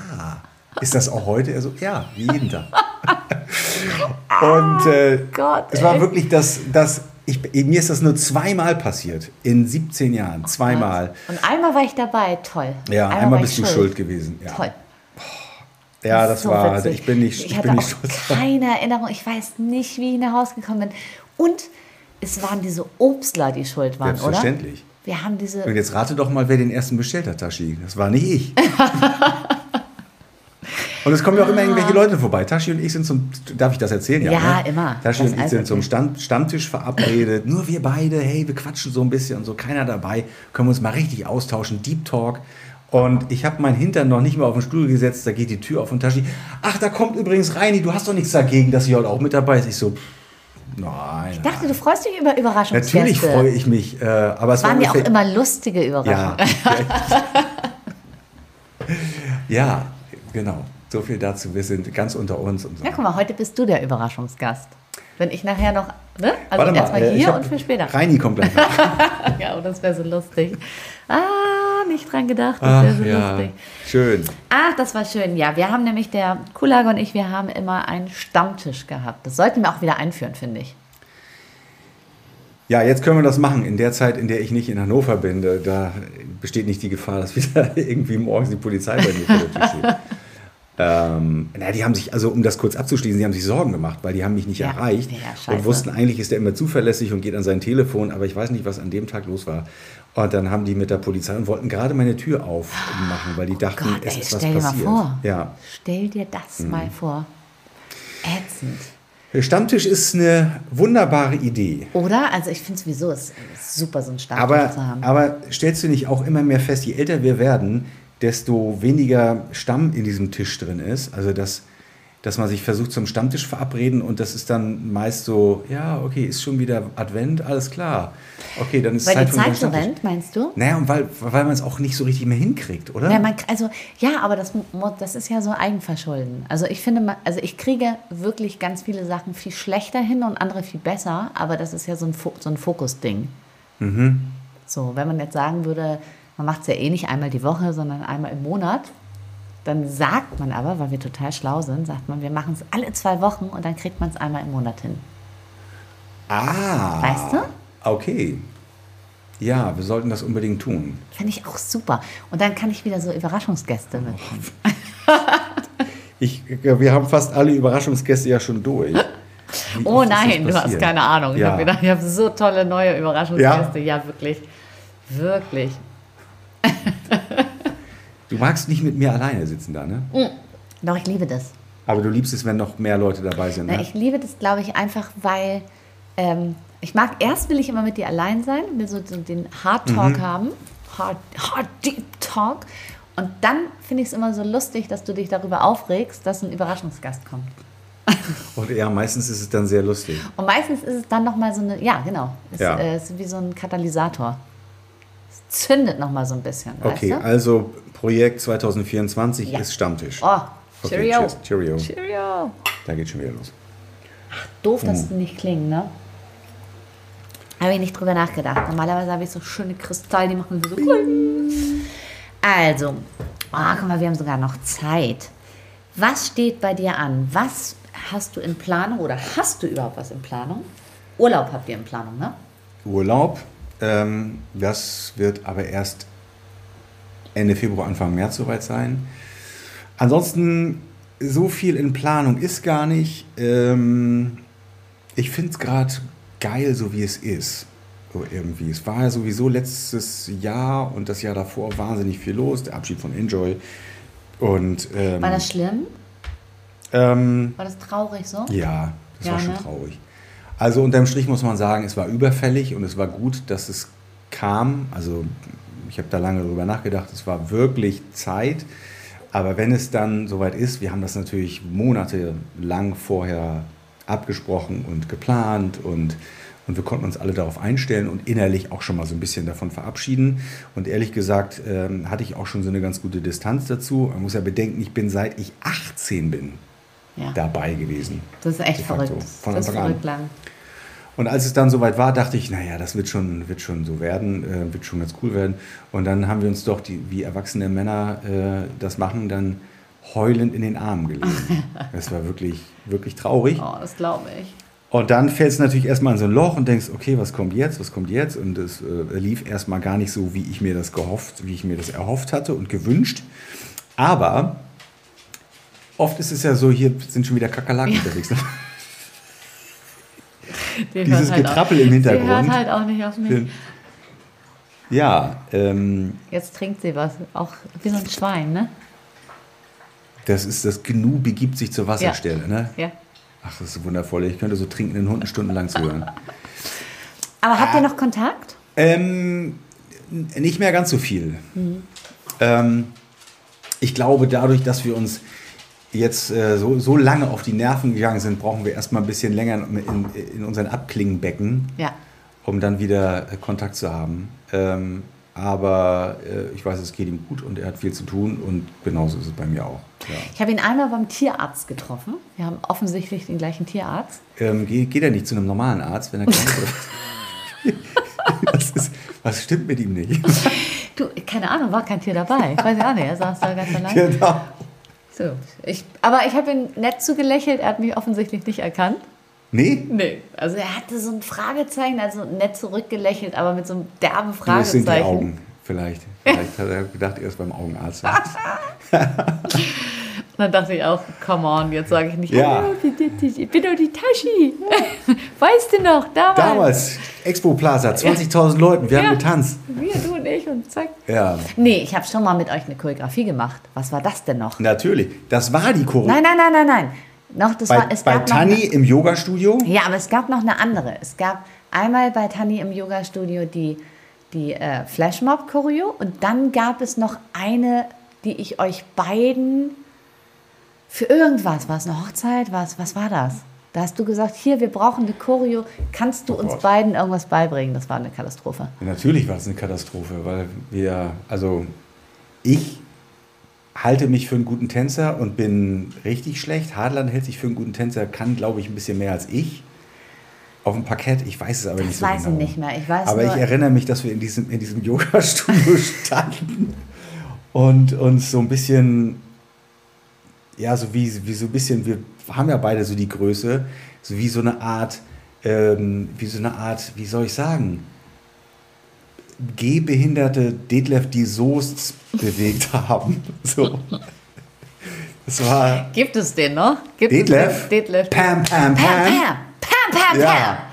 Ist das auch heute? Er so, ja, wie jeden Tag. [LAUGHS] Und äh, Gott, es war wirklich das, das ich, mir ist das nur zweimal passiert. In 17 Jahren. Zweimal. Und einmal war ich dabei, toll. Ja, einmal, war bist du schuld gewesen. Ja. Toll. Ja, das So war, witzig. ich bin nicht, Ich ich hatte bin auch nicht stolz. keine Erinnerung. Ich weiß nicht, wie ich nach Hause gekommen bin. Und es waren diese Obstler, die schuld waren, oder? Selbstverständlich. Wir haben diese. Und jetzt rate doch mal, wer den ersten bestellt hat, Tashi. Das war nicht ich. [LAUGHS] und es kommen ja auch immer irgendwelche Leute vorbei. Tashi und ich sind zum, darf ich das erzählen? Ja, ne? immer. Tashi Das und ich sind zum Stand, Stammtisch verabredet. Nur wir beide, hey, wir quatschen so ein bisschen und so, keiner dabei. Können wir uns mal richtig austauschen, Deep Talk. Und ich habe meinen Hintern noch nicht mal auf den Stuhl gesetzt, da geht die Tür auf und Tashi, ach, da kommt übrigens Reini, du hast doch nichts dagegen, dass sie heute auch mit dabei ist. Ich so, nein. Ich dachte, du freust dich über Überraschungsgäste. Natürlich freue ich mich, äh, aber es war Waren ja auch immer lustige Überraschungen. Ja. [LAUGHS] ja, [LAUGHS] genau. So viel dazu. Wir sind ganz unter uns. Und so. Ja, guck mal, heute bist du der Überraschungsgast. Wenn ich nachher noch, ne? Also Warte mal, erstmal äh, hier hab- und für später. Reini kommt gleich. [LAUGHS] Ja, oh, das wäre so lustig. Ah, nicht dran gedacht, das wäre so ja, lustig. schön. Ach, das war schön. Ja, wir haben nämlich, der Kulager und ich, wir haben immer einen Stammtisch gehabt. Das sollten wir auch wieder einführen, finde ich. Ja, jetzt können wir das machen. In der Zeit, in der ich nicht in Hannover bin, da, da besteht nicht die Gefahr, dass [LAUGHS] wieder irgendwie morgens die Polizei bei mir vor der Tür steht. Ähm, na, die haben sich, also um das kurz abzuschließen, die haben sich Sorgen gemacht, weil die haben mich nicht Ja, erreicht ja, und wussten eigentlich, ist er immer zuverlässig und geht an sein Telefon, aber ich weiß nicht, was an dem Tag los war. Und dann haben die mit der Polizei und wollten gerade meine Tür aufmachen, weil die dachten, Gott, es ey, ist was stell dir mal passiert. vor. Ja. Stell dir das Mhm. mal vor. Ätzend. Der Stammtisch ist eine wunderbare Idee. Oder? Also ich finde sowieso, es ist super, so einen Stammtisch Aber, zu haben. aber stellst du nicht auch immer mehr fest, je älter wir werden, desto weniger Stamm in diesem Tisch drin ist? Also das, dass man sich versucht zum Stammtisch verabreden und das ist dann meist so, ja, okay, ist schon wieder Advent, alles klar. Okay, dann ist Weil Zeit die Zeit so rennt, meinst du? Naja, und weil, weil man es auch nicht so richtig mehr hinkriegt, oder? Ja, man, also, ja, aber das, das ist ja so Eigenverschulden. Also ich finde, also ich kriege wirklich ganz viele Sachen viel schlechter hin und andere viel besser, aber das ist ja so ein, so ein Fokusding. So, wenn man jetzt sagen würde, man macht es ja eh nicht einmal die Woche, sondern einmal im Monat, dann sagt man aber, weil wir total schlau sind, sagt man, wir machen es alle zwei Wochen und dann kriegt man es einmal im Monat hin. Ah. Weißt du? Okay. Ja, wir sollten das unbedingt tun. Finde ich auch super. Und dann kann ich wieder so Überraschungsgäste mitnehmen. [LAUGHS] Ich, wir haben fast alle Überraschungsgäste ja schon durch. [LAUGHS] Wie Oh nein, du hast keine Ahnung. Ich Ja. ich habe so tolle neue Überraschungsgäste. Ja, wirklich. Wirklich. Du magst nicht mit mir alleine sitzen da, ne? Doch, ich liebe das. Aber du liebst es, wenn noch mehr Leute dabei sind, Na, ne? ich liebe das, glaube ich, einfach, weil ähm, ich mag, erst will ich immer mit dir allein sein, will so so den Hard Talk haben. Hard, hard Deep Talk. Und dann finde ich es immer so lustig, dass du dich darüber aufregst, dass ein Überraschungsgast kommt. [LAUGHS] Und ja, meistens ist es dann sehr lustig. Und meistens ist es dann nochmal so eine, ja, genau, es Ja. äh, ist wie so ein Katalysator. Zündet nochmal so ein bisschen, Okay, weißt du? also Projekt 2024 Ja. ist Stammtisch. Oh, Okay, Cheerio. cheers. Cheerio. Cheerio. Da geht schon wieder los. Doof, dass Hm. es nicht klingt, ne? Habe ich nicht drüber nachgedacht. Normalerweise habe ich so schöne Kristalle, die machen so. Also, ah, guck mal, wir haben sogar noch Zeit. Was steht bei dir an? Was hast du in Planung oder hast du überhaupt was in Planung? Urlaub habt ihr in Planung, ne? Urlaub, ähm, das wird aber erst Ende Februar, Anfang März soweit sein. Ansonsten, so viel in Planung ist gar nicht. Ähm, ich finde es gerade geil, so wie es ist. So irgendwie. Es war ja sowieso letztes Jahr und das Jahr davor wahnsinnig viel los. Der Abschied von Enjoy. Und ähm, War das schlimm? ähm, War das traurig so? ja, das Ja, war schon ne? traurig. Also unterm Strich muss man sagen, es war überfällig und es war gut, dass es kam. Also ich habe da lange drüber nachgedacht, es war wirklich Zeit. Aber wenn es dann soweit ist, wir haben das natürlich monatelang vorher abgesprochen und geplant und, und wir konnten uns alle darauf einstellen und innerlich auch schon mal so ein bisschen davon verabschieden. Und ehrlich gesagt ähm, hatte ich auch schon so eine ganz gute Distanz dazu. Man muss ja bedenken, ich bin seit ich 18 bin Ja. dabei gewesen. Das ist echt verrückt. von das ist verrückt lang. Und als es dann soweit war, dachte ich, naja, das wird schon, wird schon so werden, äh, wird schon ganz cool werden. Und dann haben wir uns doch, die, wie erwachsene Männer äh, das machen, dann heulend in den Armen gelegen. [LAUGHS] Das war wirklich, wirklich traurig. Oh, das glaube ich. Und dann fällst du natürlich erstmal in so ein Loch und denkst, okay, was kommt jetzt, was kommt jetzt? Und es äh, lief erstmal gar nicht so, wie ich mir das gehofft, wie ich mir das erhofft hatte und gewünscht. Aber oft ist es ja so, hier sind schon wieder Kakerlaken unterwegs. [LAUGHS] [LAUGHS] Die Dieses hört Getrappel auch, im Sie Hintergrund. hört halt auch nicht auf mich. Ja, ähm, Jetzt trinkt sie was. Auch wie so ein Schwein, ne? das ist das Gnu begibt sich zur Wasserstelle. Ne? Ja. Ach, das ist wundervoll. Ich könnte so trinkenden Hunden stundenlang zuhören. Aber habt ihr noch Kontakt? Ähm, nicht mehr ganz so viel. Ähm, ich glaube, dadurch, dass wir uns jetzt äh, so, so lange auf die Nerven gegangen sind, brauchen wir erstmal ein bisschen länger in, in unseren Abklingenbecken, Ja. um dann wieder äh, Kontakt zu haben. Ähm, aber äh, ich weiß, es geht ihm gut und er hat viel zu tun und genauso ist es bei mir auch. Ja. Ich habe ihn einmal beim Tierarzt getroffen. Wir haben offensichtlich den gleichen Tierarzt. Ähm, geht, geht er nicht zu einem normalen Arzt, wenn er krank ist? [LAUGHS] was, ist, was stimmt mit ihm nicht? Du, keine Ahnung, war kein Tier dabei. Ich weiß ja auch nicht, er saß da ganz allein. genau. So, ich, aber ich habe ihn nett zugelächelt, er hat mich offensichtlich nicht erkannt. Nee? Nee. Also er hatte so ein Fragezeichen, also nett zurückgelächelt, aber mit so einem derben Das Fragezeichen. sind die Augen, vielleicht. Vielleicht hat er gedacht, er ist beim Augenarzt. [LAUGHS] [LAUGHS] Und dann dachte ich auch, come on, jetzt sage ich nicht, Ja. hallo, ich bin doch die Tashi. [LAUGHS] Weißt du noch, damals. Damals, Expo Plaza, 20.000 Leuten, wir Ja. haben getanzt. Wir, du und ich und zack. Ja, Nee, ich habe schon mal mit euch eine Choreografie gemacht. Was war das denn noch? natürlich. Das war die Choreo. Nein, nein, nein, nein, nein. Noch, das Bei, war, es bei Tani noch im Yoga-Studio. eine, Ja, aber es gab noch eine andere. Es gab einmal bei Tani im Yoga-Studio die, die äh, Flashmob-Choreo und dann gab es noch eine, die ich euch beiden Für irgendwas. War es eine Hochzeit? Was, was war das? Da hast du gesagt, hier, wir brauchen eine Choreo. Kannst du uns Gott. beiden irgendwas beibringen? Das war eine Katastrophe. Natürlich war es eine Katastrophe, weil wir, also ich halte mich für einen guten Tänzer und bin richtig schlecht. Hadland hält sich für einen guten Tänzer, kann, glaube ich, ein bisschen mehr als ich. Auf dem Parkett, ich weiß es aber Das nicht so weiß genau. ich nicht mehr. Ich weiß aber ich erinnere mich, dass wir in diesem, in diesem Yoga-Studio [LAUGHS] standen und uns so ein bisschen, ja, so wie, wie so ein bisschen, wir haben ja beide so die Größe, so wie so eine Art, ähm, wie so eine Art, wie soll ich sagen, gehbehinderte Detlef die Soest bewegt [LAUGHS] haben. So. Das war Gibt es den noch? Gibt Detlef? Es den? Detlef. Pam, Pam, Pam, Pam. Pam. Pam, Pam, Ja.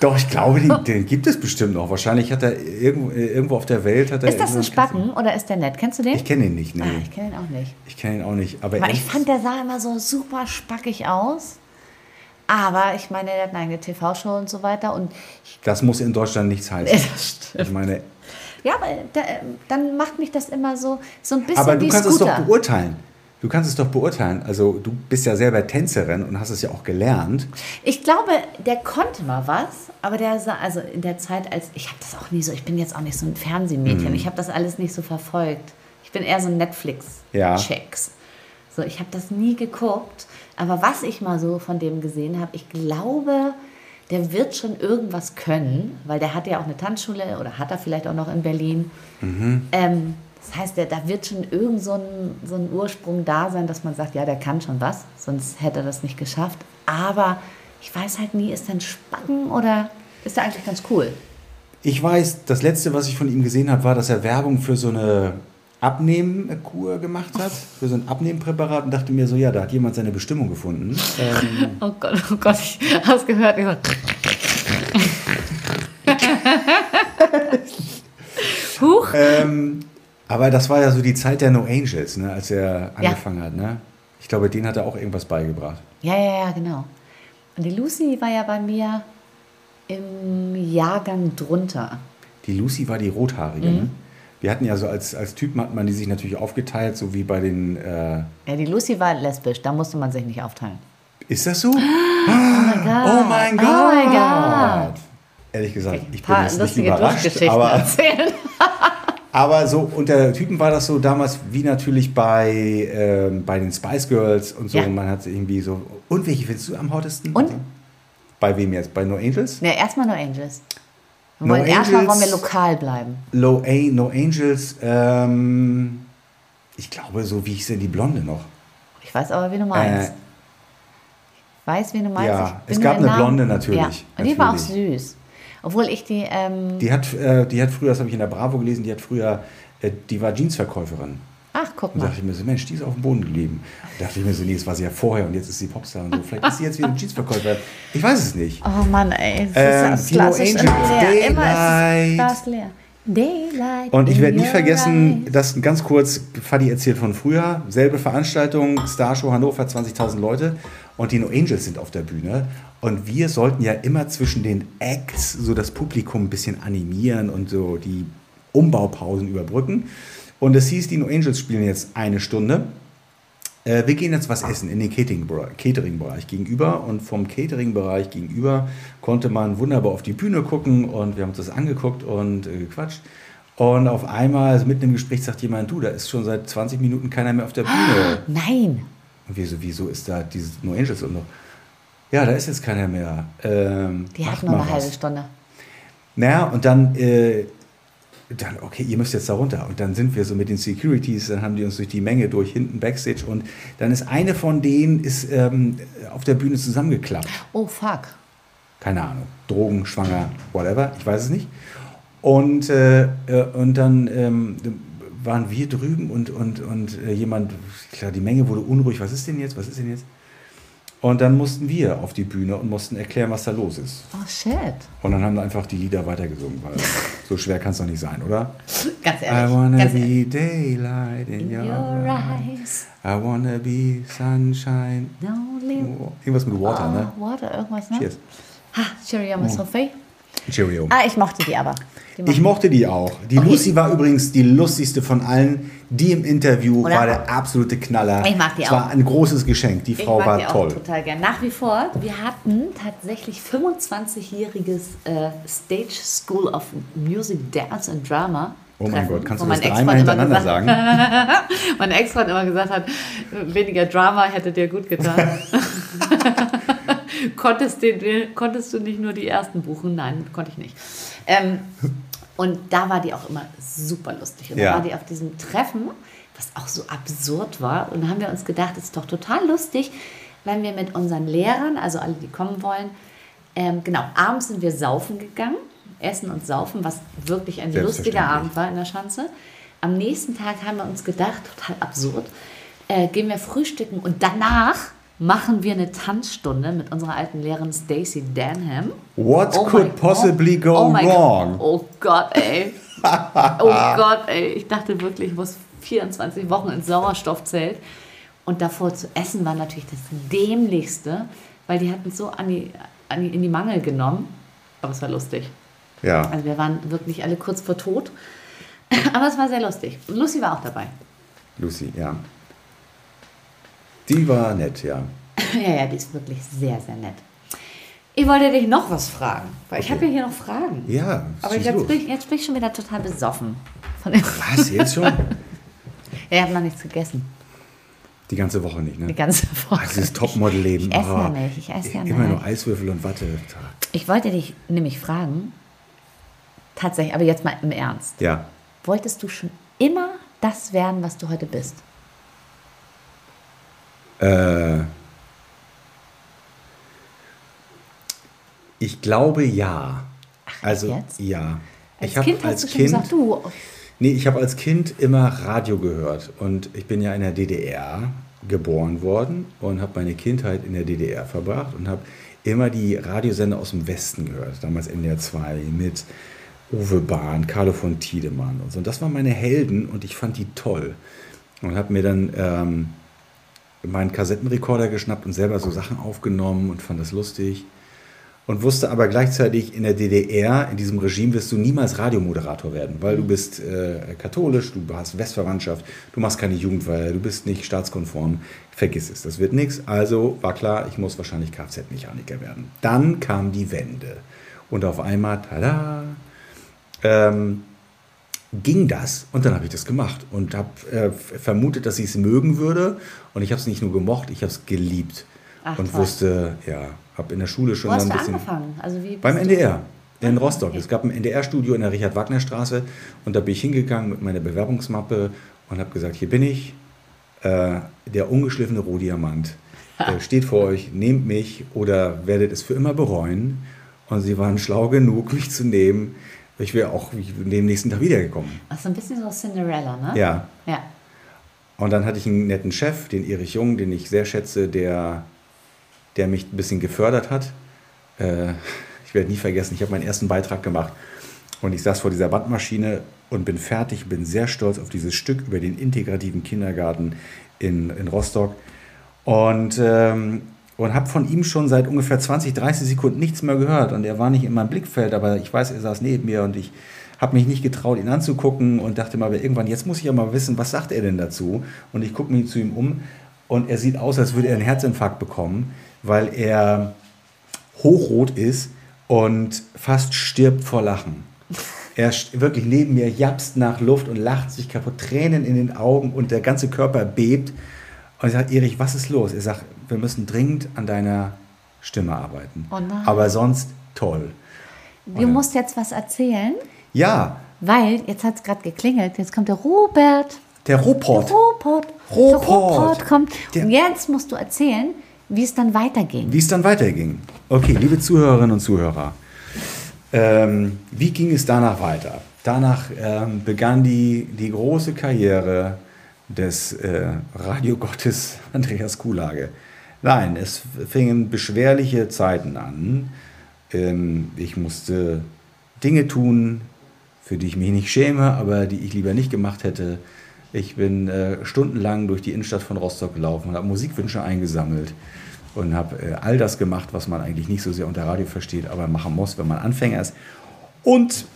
Doch, ich glaube, den, den gibt es bestimmt noch. Wahrscheinlich hat er irgendwo, irgendwo auf der Welt. Hat er Ist das ein Spacken oder ist der nett? Kennst du den? Ich kenne ihn nicht, nee. ah, ich kenne ihn auch nicht. Ich kenne ihn auch nicht. Aber, Aber er ich fand, der sah immer so super spackig aus. Aber ich meine, der hat eine eigene TV-Show und so weiter. Und das muss in Deutschland nichts heißen. Ich meine, Ja, aber da, dann macht mich das immer so, so ein bisschen aber du kannst es Scooter. doch beurteilen. Du kannst es doch beurteilen. Also du bist ja selber Tänzerin und hast es ja auch gelernt. Ich glaube, der konnte mal was, aber der sah, also in der Zeit, als ich habe das auch nie so, ich bin jetzt auch nicht so ein Fernsehmädchen, Mhm. ich habe das alles nicht so verfolgt. Ich bin eher so ein Ja. Netflix-Checks. So, ich habe das nie geguckt, aber was ich mal so von dem gesehen habe, ich glaube, der wird schon irgendwas können, weil der hat ja auch eine Tanzschule oder hat er vielleicht auch noch in Berlin. Ähm, das heißt, der, da wird schon irgend so ein, so ein Ursprung da sein, dass man sagt, ja, der kann schon was, sonst hätte er das nicht geschafft. Aber ich weiß halt nie, ist der ein Spacken oder ist der eigentlich ganz cool? Ich weiß, das letzte, was ich von ihm gesehen habe, war, dass er Werbung für so eine Abnehmkur gemacht hat, [LAUGHS] für so ein Abnehmpräparat und dachte mir so, ja, da hat jemand seine Bestimmung gefunden. Ähm, [LAUGHS] Oh Gott, oh Gott, ich hab's gehört. Ich so, [LAUGHS] Huch. ähm, aber das war ja so die Zeit der No Angels, ne, als er angefangen hat. Ne? Ich glaube, denen hat er auch irgendwas beigebracht. Ja, ja, ja, genau. Und die Lucy war ja bei mir im Jahrgang drunter. Die Lucy war die Rothaarige. Ne? Wir hatten ja so als, als Typen hat man die sich natürlich aufgeteilt, so wie bei den. Äh, Ja, die Lucy war lesbisch, da musste man sich nicht aufteilen. ist das so? [GASPS] Oh mein Gott. Oh mein Gott! Oh mein Gott. Ehrlich gesagt, ich bin jetzt nicht überrascht, aber, erzählen. [LAUGHS] aber so unter Typen war das so damals wie natürlich bei, ähm, bei den Spice Girls und so. Ja. Man hat irgendwie so. Und welche findest du am hottesten? Und? Bei wem jetzt? Bei No Angels? Ja, erstmal nur Angels. Wir No wollen erstmal wollen wir lokal bleiben. Low A, No Angels. Ähm, ich glaube, so wie ich sie die Blonde noch. Ich weiß aber, wie du meinst. Äh, ich weiß, wie du meinst. ja, es gab eine Namen- Blonde natürlich, Ja. Und die war auch süß. Obwohl ich die, ähm, Die hat, äh, die hat früher, das habe ich in der Bravo gelesen, die hat früher, äh, die war Jeansverkäuferin. ach, guck Und mal. dachte ich mir so, Mensch, die ist auf dem Boden geblieben. Da dachte ich mir so, nee, das war sie ja vorher und jetzt ist sie Popstar und so. Vielleicht ist sie jetzt wieder Jeansverkäuferin. Ich weiß es nicht. Oh Mann, ey. Das Ähm, ist No klassisch immer leer. Immer ist Daylight. Glas leer. Daylight. Und ich werde nie vergessen, eyes. das ganz kurz, Fadi erzählt von früher, selbe Veranstaltung, Starshow Hannover, 20.000 Leute und die No Angels sind auf der Bühne und wir sollten ja immer zwischen den Acts so das Publikum ein bisschen animieren und so die Umbaupausen überbrücken. Und es hieß, die No Angels spielen jetzt eine Stunde. Äh, wir gehen jetzt was essen in den Catering-Bereich gegenüber und vom Catering-Bereich gegenüber konnte man wunderbar auf die Bühne gucken und wir haben uns das angeguckt und äh, gequatscht. Und auf einmal, also mitten im Gespräch, sagt jemand, du, da ist schon seit 20 Minuten keiner mehr auf der Bühne. Nein. Und wir so, wieso ist da dieses No Angels und noch? Ja, da ist jetzt keiner mehr. Ähm, Die macht hat nur mal eine was. halbe Stunde. Naja, und dann, äh, dann, okay, ihr müsst jetzt da runter. Und dann sind wir so mit den Securities, dann haben die uns durch die Menge durch, hinten Backstage. Und dann ist eine von denen ist, ähm, auf der Bühne zusammengeklappt. Oh, fuck. Keine Ahnung, Drogen, schwanger, whatever, ich weiß es nicht. Und, äh, äh, und dann ähm, waren wir drüben und, und, und äh, jemand, klar, die Menge wurde unruhig, was ist denn jetzt, was ist denn jetzt? Und dann mussten wir auf die Bühne und mussten erklären, was da los ist. Oh, shit. Und dann haben wir einfach die Lieder weitergesungen, weil so schwer kann es doch nicht sein, oder? [LAUGHS] Ganz I ehrlich. wanna ganz be ehrlich. daylight in, In your, your eyes. eyes. I wanna be sunshine. Only Irgendwas mit Water, ne? Oh, Water, irgendwas, ne? Cheers. Ha, Cheerio, Miss Sophie. Cheerio. Ah, ich mochte die aber. Die Ich mochte die auch. Die Okay. Lucy war übrigens die lustigste von allen. Die im Interview Oder? war der absolute Knaller. Ich mag die Es auch. war ein großes Geschenk. Die Ich Frau mag war die auch toll. total gern. Nach wie vor, wir hatten tatsächlich 25-jähriges äh, Stage School of Music, Dance and Drama. Oh mein Gott, kannst du das dreimal hintereinander gesagt- sagen? [LAUGHS] Mein Ex-Freund immer gesagt hat, weniger Drama hätte dir gut getan. [LAUGHS] [LAUGHS] konntest, den, konntest du nicht nur die ersten buchen? Nein, konnte ich nicht. Ähm, und da war die auch immer super lustig. Und Ja. da war die auf diesem Treffen, was auch so absurd war. Und da haben wir uns gedacht, es ist doch total lustig, wenn wir mit unseren Lehrern, also alle, die kommen wollen, ähm, genau, abends sind wir saufen gegangen, essen und saufen, was wirklich ein lustiger. Abend war in der Schanze. Am nächsten Tag haben wir uns gedacht, total absurd, äh, gehen wir frühstücken und danach machen wir eine Tanzstunde mit unserer alten Lehrerin Stacey Danham. What Oh could possibly go oh wrong? Oh Gott, ey. [LAUGHS] Oh Gott, ey. Ich dachte wirklich, ich muss 24 Wochen ins Sauerstoffzelt. Und davor zu essen war natürlich das Dämlichste, weil die hatten es so an die, an die, in die Mangel genommen. Aber es war lustig. Ja, Also wir waren wirklich alle kurz vor Tod. [LAUGHS] Aber es war sehr lustig. Lucy war auch dabei. Lucy, ja. Die war nett, ja. [COUGHS] Ja, ja, die ist wirklich sehr, sehr nett. Ich wollte dich noch was fragen, weil ich Okay. habe ja hier noch Fragen. Ja, Aber schieß jetzt bin, ich, jetzt bin ich schon wieder total besoffen. Was, jetzt schon? [LAUGHS] ja, ich habe noch nichts gegessen. Die ganze Woche nicht, ne? Die ganze [LAUGHS] Woche. Ah, dieses Topmodel-Leben. Ich esse ja ah, nicht, ich esse ja Immer nicht. nur Eiswürfel und Watte. Ich wollte dich nämlich fragen, tatsächlich, aber jetzt mal im Ernst. Ja. Wolltest du schon immer das werden, was du heute bist? Äh, ich glaube ja. also jetzt? ja. Als ich Kind hast als du schon Kind, gesagt, du, Nee, ich habe als Kind immer Radio gehört und ich bin ja in der DDR geboren worden und habe meine Kindheit in der DDR verbracht und habe immer die Radiosender aus dem Westen gehört. Damals NDR 2 mit Uwe Bahn, Carlo von Tiedemann und so. Und das waren meine Helden und ich fand die toll. Und habe mir dann ähm, meinen Kassettenrekorder geschnappt und selber so Sachen aufgenommen und fand das lustig. Und wusste aber gleichzeitig, in der DDR, in diesem Regime, wirst du niemals Radiomoderator werden, weil du bist äh, katholisch, du hast Westverwandtschaft, du machst keine Jugendweihe, du bist nicht staatskonform. Vergiss es, das wird nichts. Also war klar, ich muss wahrscheinlich Kfz-Mechaniker werden. Dann kam die Wende. Und auf einmal, tada, ähm, ging das und dann habe ich das gemacht und habe äh, vermutet, dass ich es mögen würde und ich habe es nicht nur gemocht, ich habe es geliebt Ach, und toll. wusste, ja, habe in der Schule schon wo hast ein du bisschen angefangen? Also wie beim du- NDR in Rostock. okay. Es gab ein NDR-Studio in der Richard-Wagner-Straße und da bin ich hingegangen mit meiner Bewerbungsmappe und habe gesagt, hier bin ich, äh, der ungeschliffene Rohdiamant. Äh, [LAUGHS] steht vor euch, nehmt mich oder werdet es für immer bereuen. Und sie waren schlau genug, [LAUGHS] mich zu nehmen. Ich wäre auch dem nächsten Tag wiedergekommen. Ach, so ein bisschen so Cinderella, ne? Ja. Ja. Und dann hatte ich einen netten Chef, den Erich Jung, den ich sehr schätze, der, der mich ein bisschen gefördert hat. Äh, ich werde nie vergessen, ich habe meinen ersten Beitrag gemacht und ich saß vor dieser Bandmaschine und bin fertig, bin sehr stolz auf dieses Stück über den integrativen Kindergarten in, in Rostock und, ähm, und habe von ihm schon seit ungefähr 20, 30 Sekunden nichts mehr gehört und er war nicht in meinem Blickfeld, aber ich weiß, er saß neben mir und ich habe mich nicht getraut, ihn anzugucken und dachte mal, irgendwann, jetzt muss ich ja mal wissen, was sagt er denn dazu? Und ich gucke mich zu ihm um und er sieht aus, als würde er einen Herzinfarkt bekommen, weil er hochrot ist und fast stirbt vor Lachen. Er wirklich neben mir japst nach Luft und lacht sich kaputt, Tränen in den Augen und der ganze Körper bebt. Und ich sage, Erich, was ist los? Er sagt, wir müssen dringend an deiner Stimme arbeiten. Oh. Aber sonst toll. Du musst jetzt was erzählen, Ja, weil jetzt hat es gerade geklingelt. Jetzt kommt der Robert. der Robot. Der Robert. Robert. Der Robert kommt. Der- Und jetzt musst du erzählen, wie es dann weiterging. Wie es dann weiterging. Okay, liebe Zuhörerinnen und Zuhörer, ähm, wie ging es danach weiter? Danach ähm, begann die, die große Karriere des äh, Radiogottes Andreas Kuhlage. Nein, es fingen beschwerliche Zeiten an. Ähm, ich musste Dinge tun, für die ich mich nicht schäme, aber die ich lieber nicht gemacht hätte. Ich bin äh, stundenlang durch die Innenstadt von Rostock gelaufen und habe Musikwünsche eingesammelt und habe äh, all das gemacht, was man eigentlich nicht so sehr unter Radio versteht, aber machen muss, wenn man Anfänger ist. Und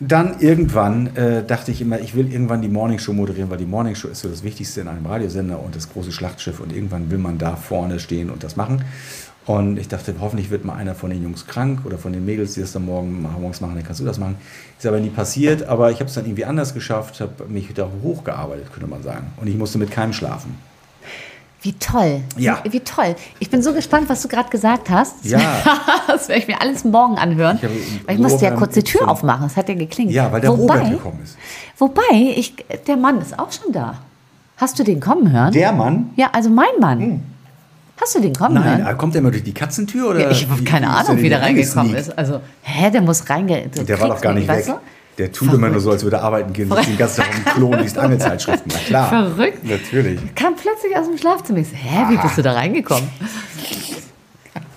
dann irgendwann äh, dachte ich immer, ich will irgendwann die Morningshow moderieren, weil die Morningshow ist so das Wichtigste in einem Radiosender und das große Schlachtschiff und irgendwann will man da vorne stehen und das machen. Und ich dachte, hoffentlich wird mal einer von den Jungs krank oder von den Mädels, die das dann morgen, morgens machen, dann kannst du das machen. Ist aber nie passiert, aber ich habe es dann irgendwie anders geschafft, habe mich da hochgearbeitet, könnte man sagen. Und ich musste mit keinem schlafen. Wie toll. Ja. Wie, wie toll. Ich bin so gespannt, was du gerade gesagt hast. Ja. [LAUGHS] das werde ich mir alles morgen anhören. Ich weil ich musste ja kurz die Tür aufmachen. Das hat ja geklingelt. Ja, weil der wobei, Robert gekommen ist. Wobei, ich, der Mann ist auch schon da. Hast du den kommen hören? Der Mann? ja, also mein Mann. Hast du den kommen Nein, hören? kommt der mal durch die Katzentür? Oder Ja, ich habe keine wie Ahnung, wie der reingekommen ist. Also, hä, der muss reinge... so Der war doch gar nicht weg. weißt Der tut immer nur so, als würde er arbeiten gehen, sitzt den ganzen Tag im Klo und liest [LAUGHS] Angelzeitschriften. Na klar. Verrückt. Natürlich. Kam plötzlich aus dem Schlafzimmer. Ich so, hä, wie bist du da reingekommen?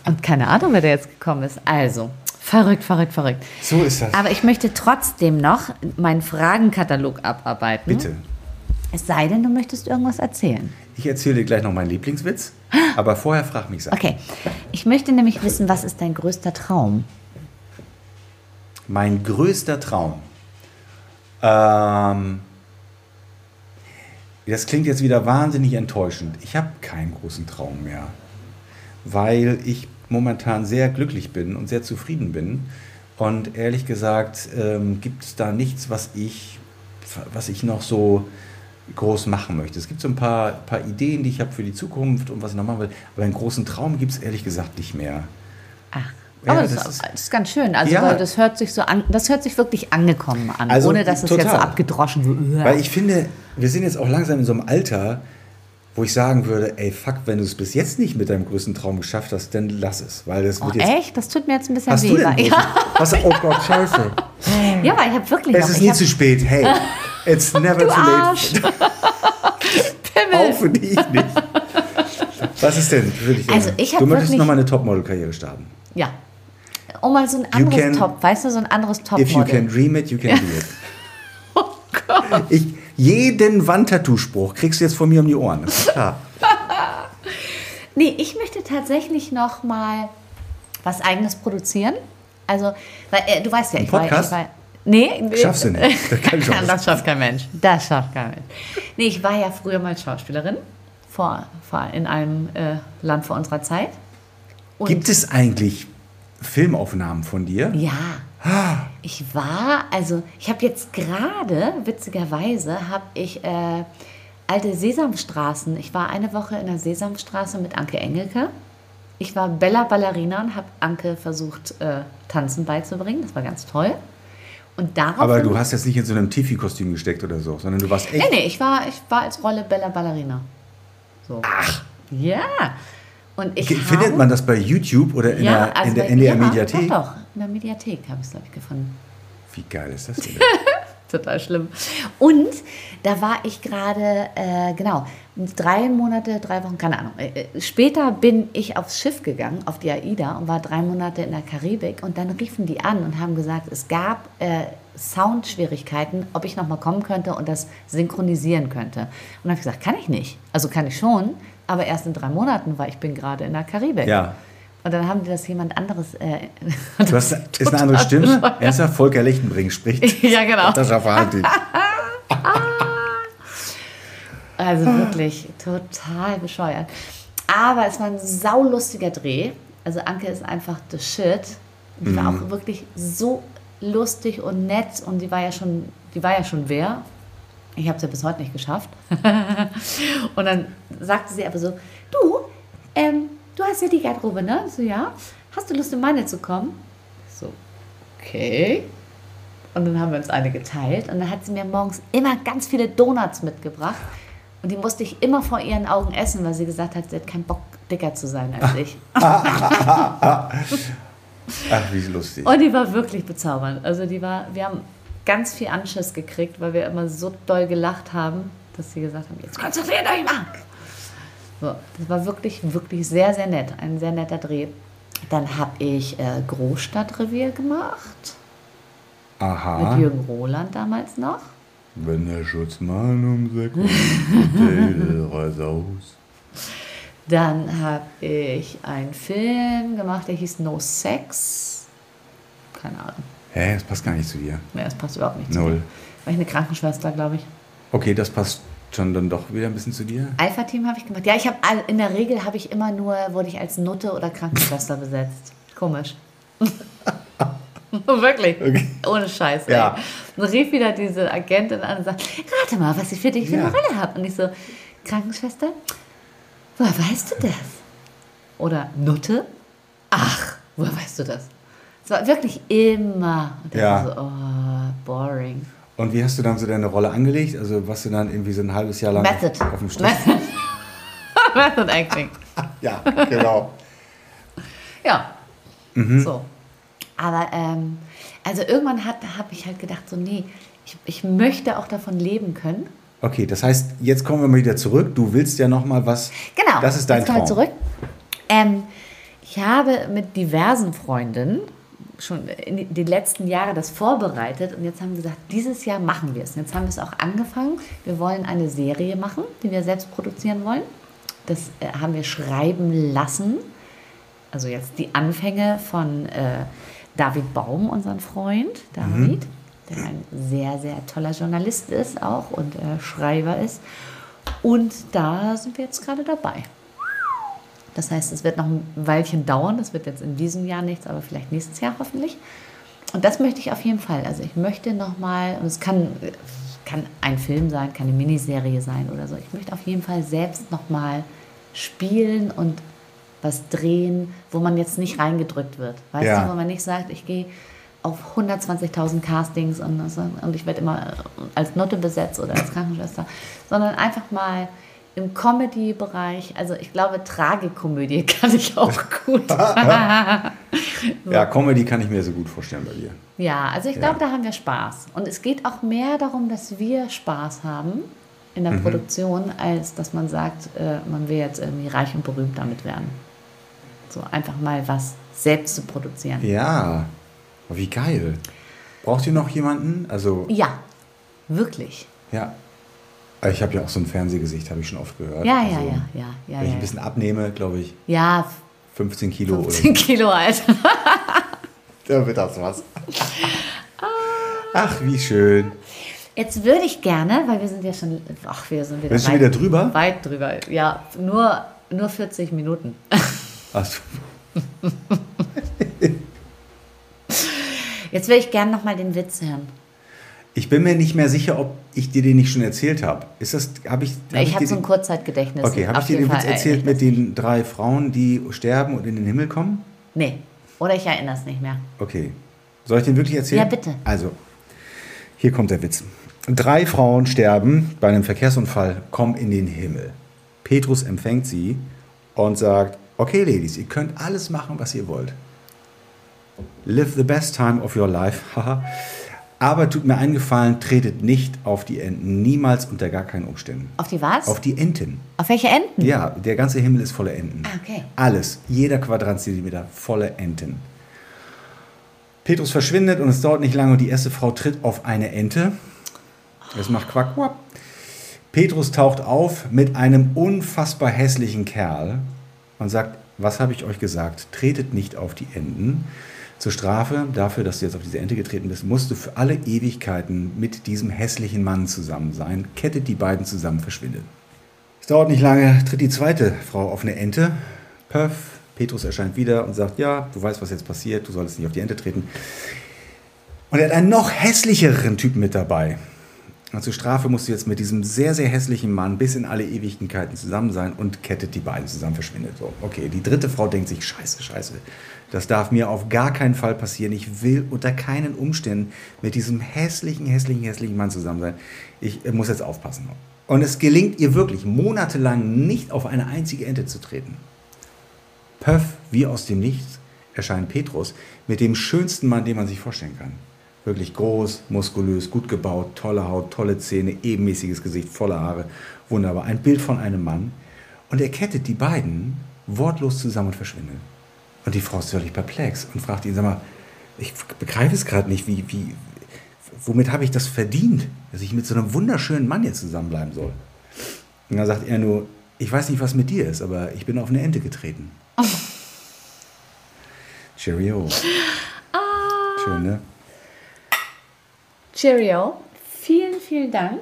Und keine Ahnung, wer da jetzt gekommen ist. Also, verrückt, verrückt, verrückt. So ist das. Aber ich möchte trotzdem noch meinen Fragenkatalog abarbeiten. Bitte. Es sei denn, du möchtest irgendwas erzählen. Ich erzähle dir gleich noch meinen Lieblingswitz, [GASPS] aber vorher frag mich Sachen. Okay. Ich möchte nämlich wissen, was ist dein größter Traum? Mein größter Traum. Ähm, das klingt jetzt wieder wahnsinnig enttäuschend. Ich habe keinen großen Traum mehr, weil ich momentan sehr glücklich bin und sehr zufrieden bin. Und ehrlich gesagt ähm, gibt es da nichts, was ich, was ich noch so groß machen möchte. Es gibt so ein paar, paar Ideen, die ich habe für die Zukunft und was ich noch machen will. Aber einen großen Traum gibt es ehrlich gesagt nicht mehr. Ach. Ja, Aber das, das ist, das ist ganz schön. Also Ja. weil das hört sich so an, das hört sich wirklich angekommen an, Also, ohne dass es jetzt so total. abgedroschen wird. Weil ich finde, wir sind jetzt auch langsam in so einem Alter, wo ich sagen würde, ey, fuck, wenn du es bis jetzt nicht mit deinem größten Traum geschafft hast, dann lass es. Weil das Oh, wird jetzt. echt? Das tut mir jetzt ein bisschen Hast weh. du denn? einen ja, großen- Was, oh Gott, scheiße. [LAUGHS] ja, aber ich habe wirklich Es noch. ist ich nie hab, zu spät. Hey, [LAUGHS] it's never du too late. Arsch. [LAUGHS] Pimmel. Auch für dich nicht. Was ist denn für dich? Also, ich du möchtest wirklich- nochmal eine Topmodel-Karriere starten. Ja. Um mal so ein anderes can- Top, weißt du, so ein anderes If you can dream it, you can do it. [LAUGHS] Oh Gott. Ich, jeden Wandtattoo-Spruch kriegst du jetzt von mir um die Ohren. Das ist klar. [LAUGHS] Nee, ich möchte tatsächlich noch mal was eigenes produzieren. Also, weil, äh, du weißt ja, ich war, ich Podcast? war Nee. Schaffst du nicht. [LAUGHS] Keine Chance. das schafft kein Mensch. Das schafft kein Mensch. Nee, ich war ja früher mal Schauspielerin vor, vor in einem äh, Land vor unserer Zeit. Und Gibt es eigentlich Filmaufnahmen von dir? Ja. Ich war, also ich habe jetzt gerade, witzigerweise, habe ich äh, alte Sesamstraßen. Ich war eine Woche in der Sesamstraße mit Anke Engelke. Ich war Bella Ballerina und habe Anke versucht, äh, Tanzen beizubringen. Das war ganz toll. Und darauf. Aber du hast jetzt nicht in so einem Tiffy-Kostüm gesteckt oder so, sondern du warst echt. Nee, nee, ich war, ich war als Rolle Bella Ballerina. So. Ach. Ja. Und ich Ge- habe, Findet man das bei YouTube oder in der, in der bei- NDR ja, Mediathek? Doch, doch, in der Mediathek habe ich es, glaube ich, gefunden. Wie geil ist das denn? [LAUGHS] Total schlimm. Und da war ich gerade, äh, genau, drei Monate, drei Wochen, keine Ahnung. Äh, äh, später bin ich aufs Schiff gegangen, auf die AIDA und war drei Monate in der Karibik. Und dann riefen die an und haben gesagt, es gab äh, Soundschwierigkeiten, ob ich nochmal kommen könnte und das synchronisieren könnte. Und dann habe ich gesagt, kann ich nicht. Also kann ich schon, aber erst in drei Monaten, weil ich bin gerade in der Karibik. Ja. Und dann haben die das jemand anderes. Äh, [LAUGHS] Du hast, ist eine andere Stimme? Erster Volker Lechtenbring spricht. [LAUGHS] ja, genau. Das erfahrt ich. [LAUGHS] Also wirklich total bescheuert. Aber es war ein saulustiger Dreh. Also Anke ist einfach the shit. Die war auch wirklich so lustig und nett und die war ja schon, die war ja schon wer. Ich habe es ja bis heute nicht geschafft. [LAUGHS] und dann sagte sie aber so, du, ähm, du hast ja die Garderobe, ne? Ich So, ja. Hast du Lust, in meine zu kommen? Ich So, okay. Und dann haben wir uns eine geteilt und dann hat sie mir morgens immer ganz viele Donuts mitgebracht. Und die musste ich immer vor ihren Augen essen, weil sie gesagt hat, sie hat keinen Bock, dicker zu sein als [LAUGHS] ich. Ach, wie lustig. Und die war wirklich bezaubernd. Also die war, wir haben ganz viel Anschiss gekriegt, weil wir immer so doll gelacht haben, dass sie gesagt haben, jetzt konzentriert euch mal. So, das war wirklich, wirklich sehr, sehr nett. Ein sehr netter Dreh. Dann habe ich äh, Großstadtrevier gemacht. Aha. Mit Jürgen Roland damals noch. Wenn der Schutzmann um sechs Uhr [LAUGHS] aus. Dann habe ich einen Film gemacht, der hieß No Sex. Keine Ahnung. Hä, das passt gar nicht zu dir. Ja, das passt überhaupt nicht zu Null. mir. War ich eine Krankenschwester, glaube ich. Okay, das passt schon dann doch wieder ein bisschen zu dir. Alpha-Team habe ich gemacht. Ja, ich habe in der Regel habe ich immer nur, wurde ich als Nutte oder Krankenschwester [LAUGHS] besetzt. Komisch. [LAUGHS] Wirklich. Okay. Ohne Scheiß. Ja. Dann rief wieder diese Agentin an und sagt, rate mal, was ich für dich für Ja. eine Rolle habe. Und ich so, Krankenschwester? Woher weißt du das? Oder Nutte? Ach, woher weißt du das? Es war wirklich immer. Und Ja. so, oh, boring. Und wie hast du dann so deine Rolle angelegt? Also warst du dann irgendwie so ein halbes Jahr lang Method. auf, dem Strich? Method. [LAUGHS] Method Acting. [LAUGHS] Ja, genau. Ja. Mhm. So. Aber ähm, also irgendwann habe ich halt gedacht, so, nee, ich, ich möchte auch davon leben können. Okay, das heißt, jetzt kommen wir mal wieder zurück. Du willst ja noch mal was. Genau. Das ist dein Jetzt Traum. zurück. Ähm, ich habe mit diversen Freundinnen schon in die, die letzten Jahre das vorbereitet und jetzt haben wir gesagt, dieses Jahr machen wir es. Und jetzt haben wir es auch angefangen. Wir wollen eine Serie machen, die wir selbst produzieren wollen. Das äh, haben wir schreiben lassen. Also jetzt die Anfänge von äh, David Baum, unseren Freund David, der ein sehr, sehr toller Journalist ist auch und äh, Schreiber ist. Und da sind wir jetzt gerade dabei. Das heißt, es wird noch ein Weilchen dauern. Das wird jetzt in diesem Jahr nichts, aber vielleicht nächstes Jahr hoffentlich. Und das möchte ich auf jeden Fall. Also ich möchte nochmal, und es kann, kann ein Film sein, kann eine Miniserie sein oder so. Ich möchte auf jeden Fall selbst nochmal spielen und was drehen, wo man jetzt nicht reingedrückt wird. Weißt Ja. du, wo man nicht sagt, ich gehe auf 120.000 Castings und, und ich werde immer als Nutte besetzt oder als Krankenschwester, sondern einfach mal im Comedy-Bereich, also ich glaube, Tragikomödie [LAUGHS] kann ich auch gut. [LAUGHS] [LAUGHS] Ja, Comedy kann ich mir so gut vorstellen bei dir. Ja, also ich glaube, da haben wir Spaß. Und es geht auch mehr darum, dass wir Spaß haben in der Produktion, als dass man sagt, äh, man will jetzt irgendwie reich und berühmt damit werden. So einfach mal was selbst zu produzieren. Ja, aber wie geil. Braucht ihr noch jemanden? Also, Ja, wirklich. ja. Ich habe ja auch so ein Fernsehgesicht, habe ich schon oft gehört. Ja, ja, also, ja, ja, ja. Wenn ja, ich ja. ein bisschen abnehme, glaube ich, ja, 15 Kilo 15 Kilo alt. oder [LAUGHS] Da wird das was. Ach, wie schön. Jetzt würde ich gerne, weil wir sind ja schon, ach, wir sind wieder, du wieder drüber? weit drüber. Ja, nur, nur 40 Minuten. [LAUGHS] Ach, so. [LAUGHS] Jetzt will ich gerne nochmal den Witz hören. Ich bin mir nicht mehr sicher, ob ich dir den nicht schon erzählt habe. Ist das, habe ich, hab ich habe dir so ein Kurzzeitgedächtnis. Okay, habe ich dir den Witz Fall erzählt erinnere mit ich den drei Frauen, die sterben und in den Himmel kommen? Nee, oder ich erinnere es nicht mehr. Okay. Soll ich den wirklich erzählen? Ja, bitte. Also, hier kommt der Witz. Drei Frauen sterben bei einem Verkehrsunfall, kommen in den Himmel. Petrus empfängt sie und sagt, okay, Ladies, ihr könnt alles machen, was ihr wollt. Live the best time of your life. [LAUGHS] Aber tut mir einen Gefallen, tretet nicht auf die Enten. Niemals unter gar keinen Umständen. Auf die was? Auf die Enten. Auf welche Enten? Ja, der ganze Himmel ist voller Enten. Ah, okay. Alles, jeder Quadratzentimeter voller Enten. Petrus verschwindet und es dauert nicht lange und die erste Frau tritt auf eine Ente. Es macht Quack, quack. Petrus taucht auf mit einem unfassbar hässlichen Kerl und sagt, was habe ich euch gesagt? Tretet nicht auf die Enten. Zur Strafe dafür, dass du jetzt auf diese Ente getreten bist, musst du für alle Ewigkeiten mit diesem hässlichen Mann zusammen sein. Kettet die beiden zusammen, verschwindet. Es dauert nicht lange, tritt die zweite Frau auf eine Ente. Pöff, Petrus erscheint wieder und sagt, ja, du weißt, was jetzt passiert, du solltest nicht auf die Ente treten. Und er hat einen noch hässlicheren Typen mit dabei. Und zur Strafe musst du jetzt mit diesem sehr, sehr hässlichen Mann bis in alle Ewigkeiten zusammen sein und kettet die beiden zusammen, verschwindet. So, okay, die dritte Frau denkt sich, scheiße, scheiße, das darf mir auf gar keinen Fall passieren. Ich will unter keinen Umständen mit diesem hässlichen, hässlichen, hässlichen Mann zusammen sein. Ich äh, muss jetzt aufpassen. Und es gelingt ihr wirklich, monatelang nicht auf eine einzige Ente zu treten. Pöff, wie aus dem Nichts, erscheint Petrus mit dem schönsten Mann, den man sich vorstellen kann. Wirklich groß, muskulös, gut gebaut, tolle Haut, tolle Zähne, ebenmäßiges Gesicht, volle Haare. Wunderbar. Ein Bild von einem Mann. Und er kettet die beiden wortlos zusammen und verschwindet. Und die Frau ist völlig perplex und fragt ihn, sag mal, ich begreife es gerade nicht, wie, wie, womit habe ich das verdient, dass ich mit so einem wunderschönen Mann jetzt zusammenbleiben soll? Und dann sagt er nur, Ich weiß nicht, was mit dir ist, aber ich bin auf eine Ente getreten. Cheerio. Schön, ne? Cheerio. Vielen, vielen Dank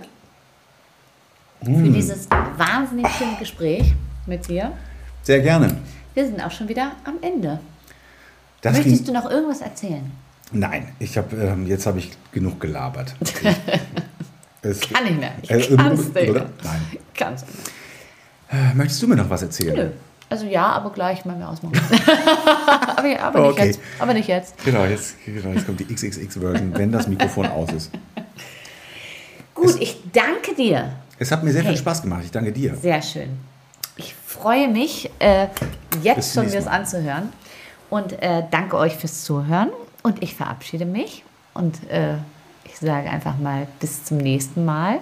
für Mm. dieses wahnsinnig schöne Gespräch mit dir. Sehr gerne. Wir sind auch schon wieder am Ende. Das Möchtest du noch irgendwas erzählen? nein, ich habe ähm, jetzt habe ich genug gelabert. [LAUGHS] Es- Kann nicht mehr. Ich Äh, kann's nicht oder? mehr. Nein. Kannst. Äh, Möchtest du mir noch was erzählen? Nö. Also ja, aber gleich mal mehr ausmachen. [LAUGHS] aber, ja, aber, nicht Okay. jetzt, aber nicht jetzt. Genau, jetzt, genau, jetzt kommt die XXX-Version, wenn das Mikrofon aus ist. Gut, ich danke dir. Es hat mir sehr Hey. viel Spaß gemacht. Ich danke dir. Sehr schön. Ich freue mich, äh, jetzt schon mir das anzuhören. Und äh, danke euch fürs Zuhören. Und ich verabschiede mich. Und äh, ich sage einfach mal bis zum nächsten Mal.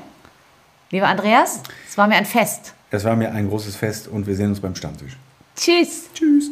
Lieber Andreas, es war mir ein Fest. Es war mir ein großes Fest und wir sehen uns beim Stammtisch. Tschüss. Tschüss.